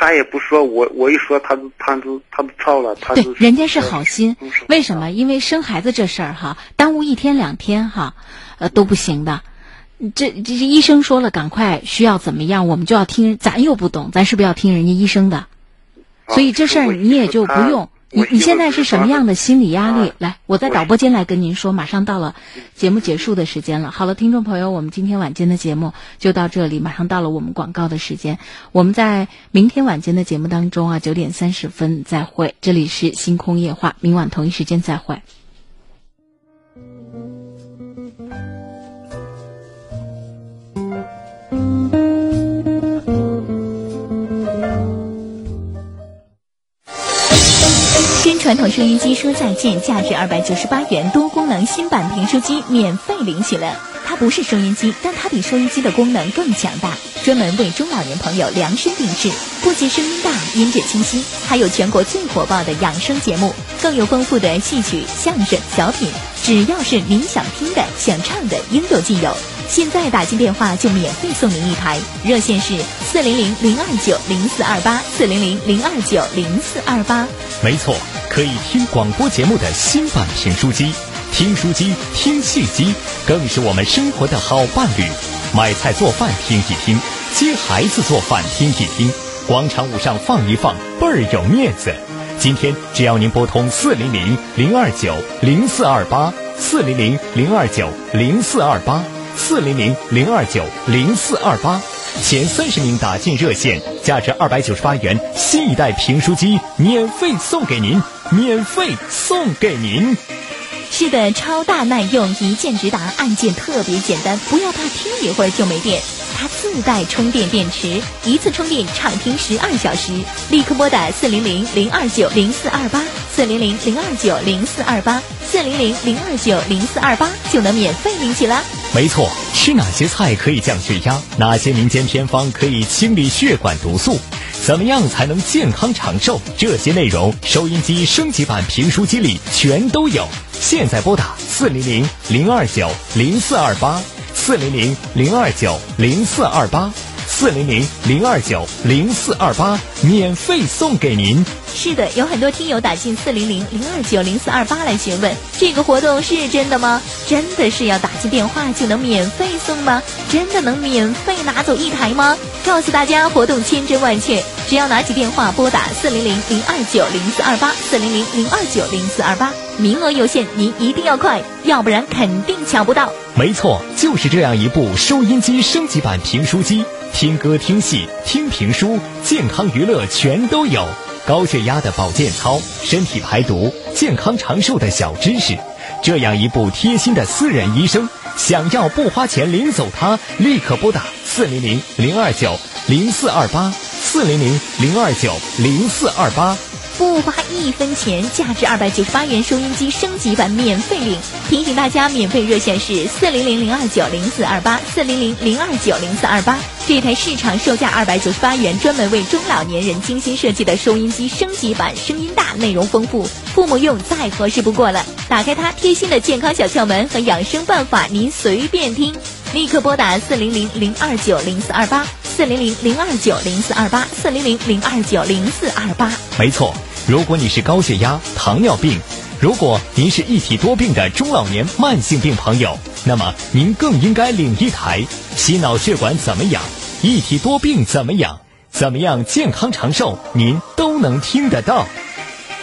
他也不说，我我一说，他都他都他都操了。他对，人家是好心。为什么？因为生孩子这事儿哈，耽误一天两天哈，呃都不行的。这这医生说了，赶快需要怎么样，我们就要听。咱又不懂，咱是不是要听人家医生的？所以这事儿你也就不用。你你现在是什么样的心理压力？来，我在导播间来跟您说，马上到了节目结束的时间了。好了，听众朋友，我们今天晚间的节目就到这里，马上到了我们广告的时间。我们在明天晚间的节目当中啊，九点三十分再会。这里是星空夜话，明晚同一时间再会。传统收音机说再见，价值二百九十八元多功能新版评书机免费领取了。它不是收音机，但它比收音机的功能更强大，专门为中老年朋友量身定制。不仅声音大、音质清晰，还有全国最火爆的养生节目，更有丰富的戏曲、相声、小品。只要是您想听的、想唱的，应有尽有。现在打进电话就免费送您一台，热线是四零零零二九零四二八四零零零二九零四二八。没错。可以听广播节目的新版评书机，听书机、听戏机，更是我们生活的好伴侣。买菜做饭听一听，接孩子做饭听一听，广场舞上放一放，倍儿有面子。今天只要您拨通四零零零二九零四二八，四零零零二九零四二八，四零零零二九零四二八。前三十名打进热线，价值二百九十八元新一代评书机免费送给您，免费送给您。是的，超大耐用，一键直达，按键特别简单，不要怕听一会儿就没电。它自带充电电池，一次充电畅听十二小时。立刻拨打四零零零二九零四二八，四零零零二九零四二八，四零零零二九零四二八，就能免费领取啦。没错，吃哪些菜可以降血压？哪些民间偏方可以清理血管毒素？怎么样才能健康长寿？这些内容，收音机升级版评书机里全都有。现在拨打四零零零二九零四二八，四零零零二九零四二八。四零零零二九零四二八，免费送给您。是的，有很多听友打进四零零零二九零四二八来询问，这个活动是真的吗？真的是要打进电话就能免费送吗？真的能免费拿走一台吗？告诉大家，活动千真万确，只要拿起电话拨打四零零零二九零四二八，四零零零二九零四二八，名额有限，您一定要快，要不然肯定抢不到。没错，就是这样一部收音机升级版评书机。听歌、听戏、听评书，健康娱乐全都有。高血压的保健操，身体排毒、健康长寿的小知识，这样一部贴心的私人医生，想要不花钱领走它，立刻拨打四零零零二九零四二八，四零零零二九零四二八。不花一分钱，价值二百九十八元收音机升级版免费领。提醒大家，免费热线是四零零零二九零四二八，四零零零二九零四二八。这台市场售价二百九十八元，专门为中老年人精心设计的收音机升级版，声音大，内容丰富，父母用再合适不过了。打开它，贴心的健康小窍门和养生办法，您随便听。立刻拨打四零零零二九零四二八，四零零零二九零四二八，四零零零二九零四二八。没错。如果你是高血压、糖尿病，如果您是一体多病的中老年慢性病朋友，那么您更应该领一台。心脑血管怎么养？一体多病怎么养？怎么样健康长寿？您都能听得到。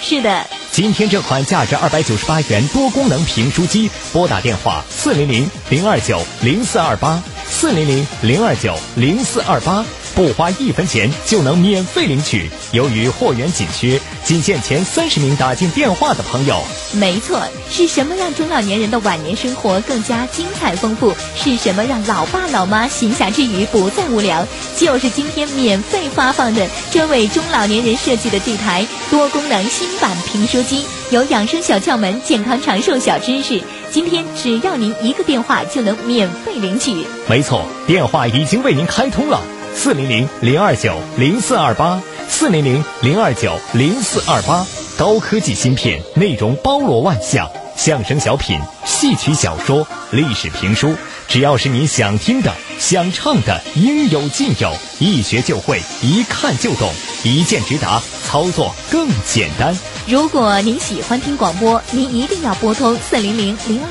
是的，今天这款价值二百九十八元多功能评书机，拨打电话四零零零二九零四二八，四零零零二九零四二八。不花一分钱就能免费领取。由于货源紧缺，仅限前三十名打进电话的朋友。没错，是什么让中老年人的晚年生活更加精彩丰富？是什么让老爸老妈闲暇之余不再无聊？就是今天免费发放的专为中老年人设计的这台多功能新版评书机，有养生小窍门、健康长寿小知识。今天只要您一个电话就能免费领取。没错，电话已经为您开通了，四零零零二九零四二八，四零零零二九零四二八。高科技芯片，内容包罗万象，相声小品、戏曲小说、历史评书，只要是你想听的、想唱的，应有尽有，一学就会，一看就懂，一键直达，操作更简单。如果您喜欢听广播，您一定要拨通四零零零二。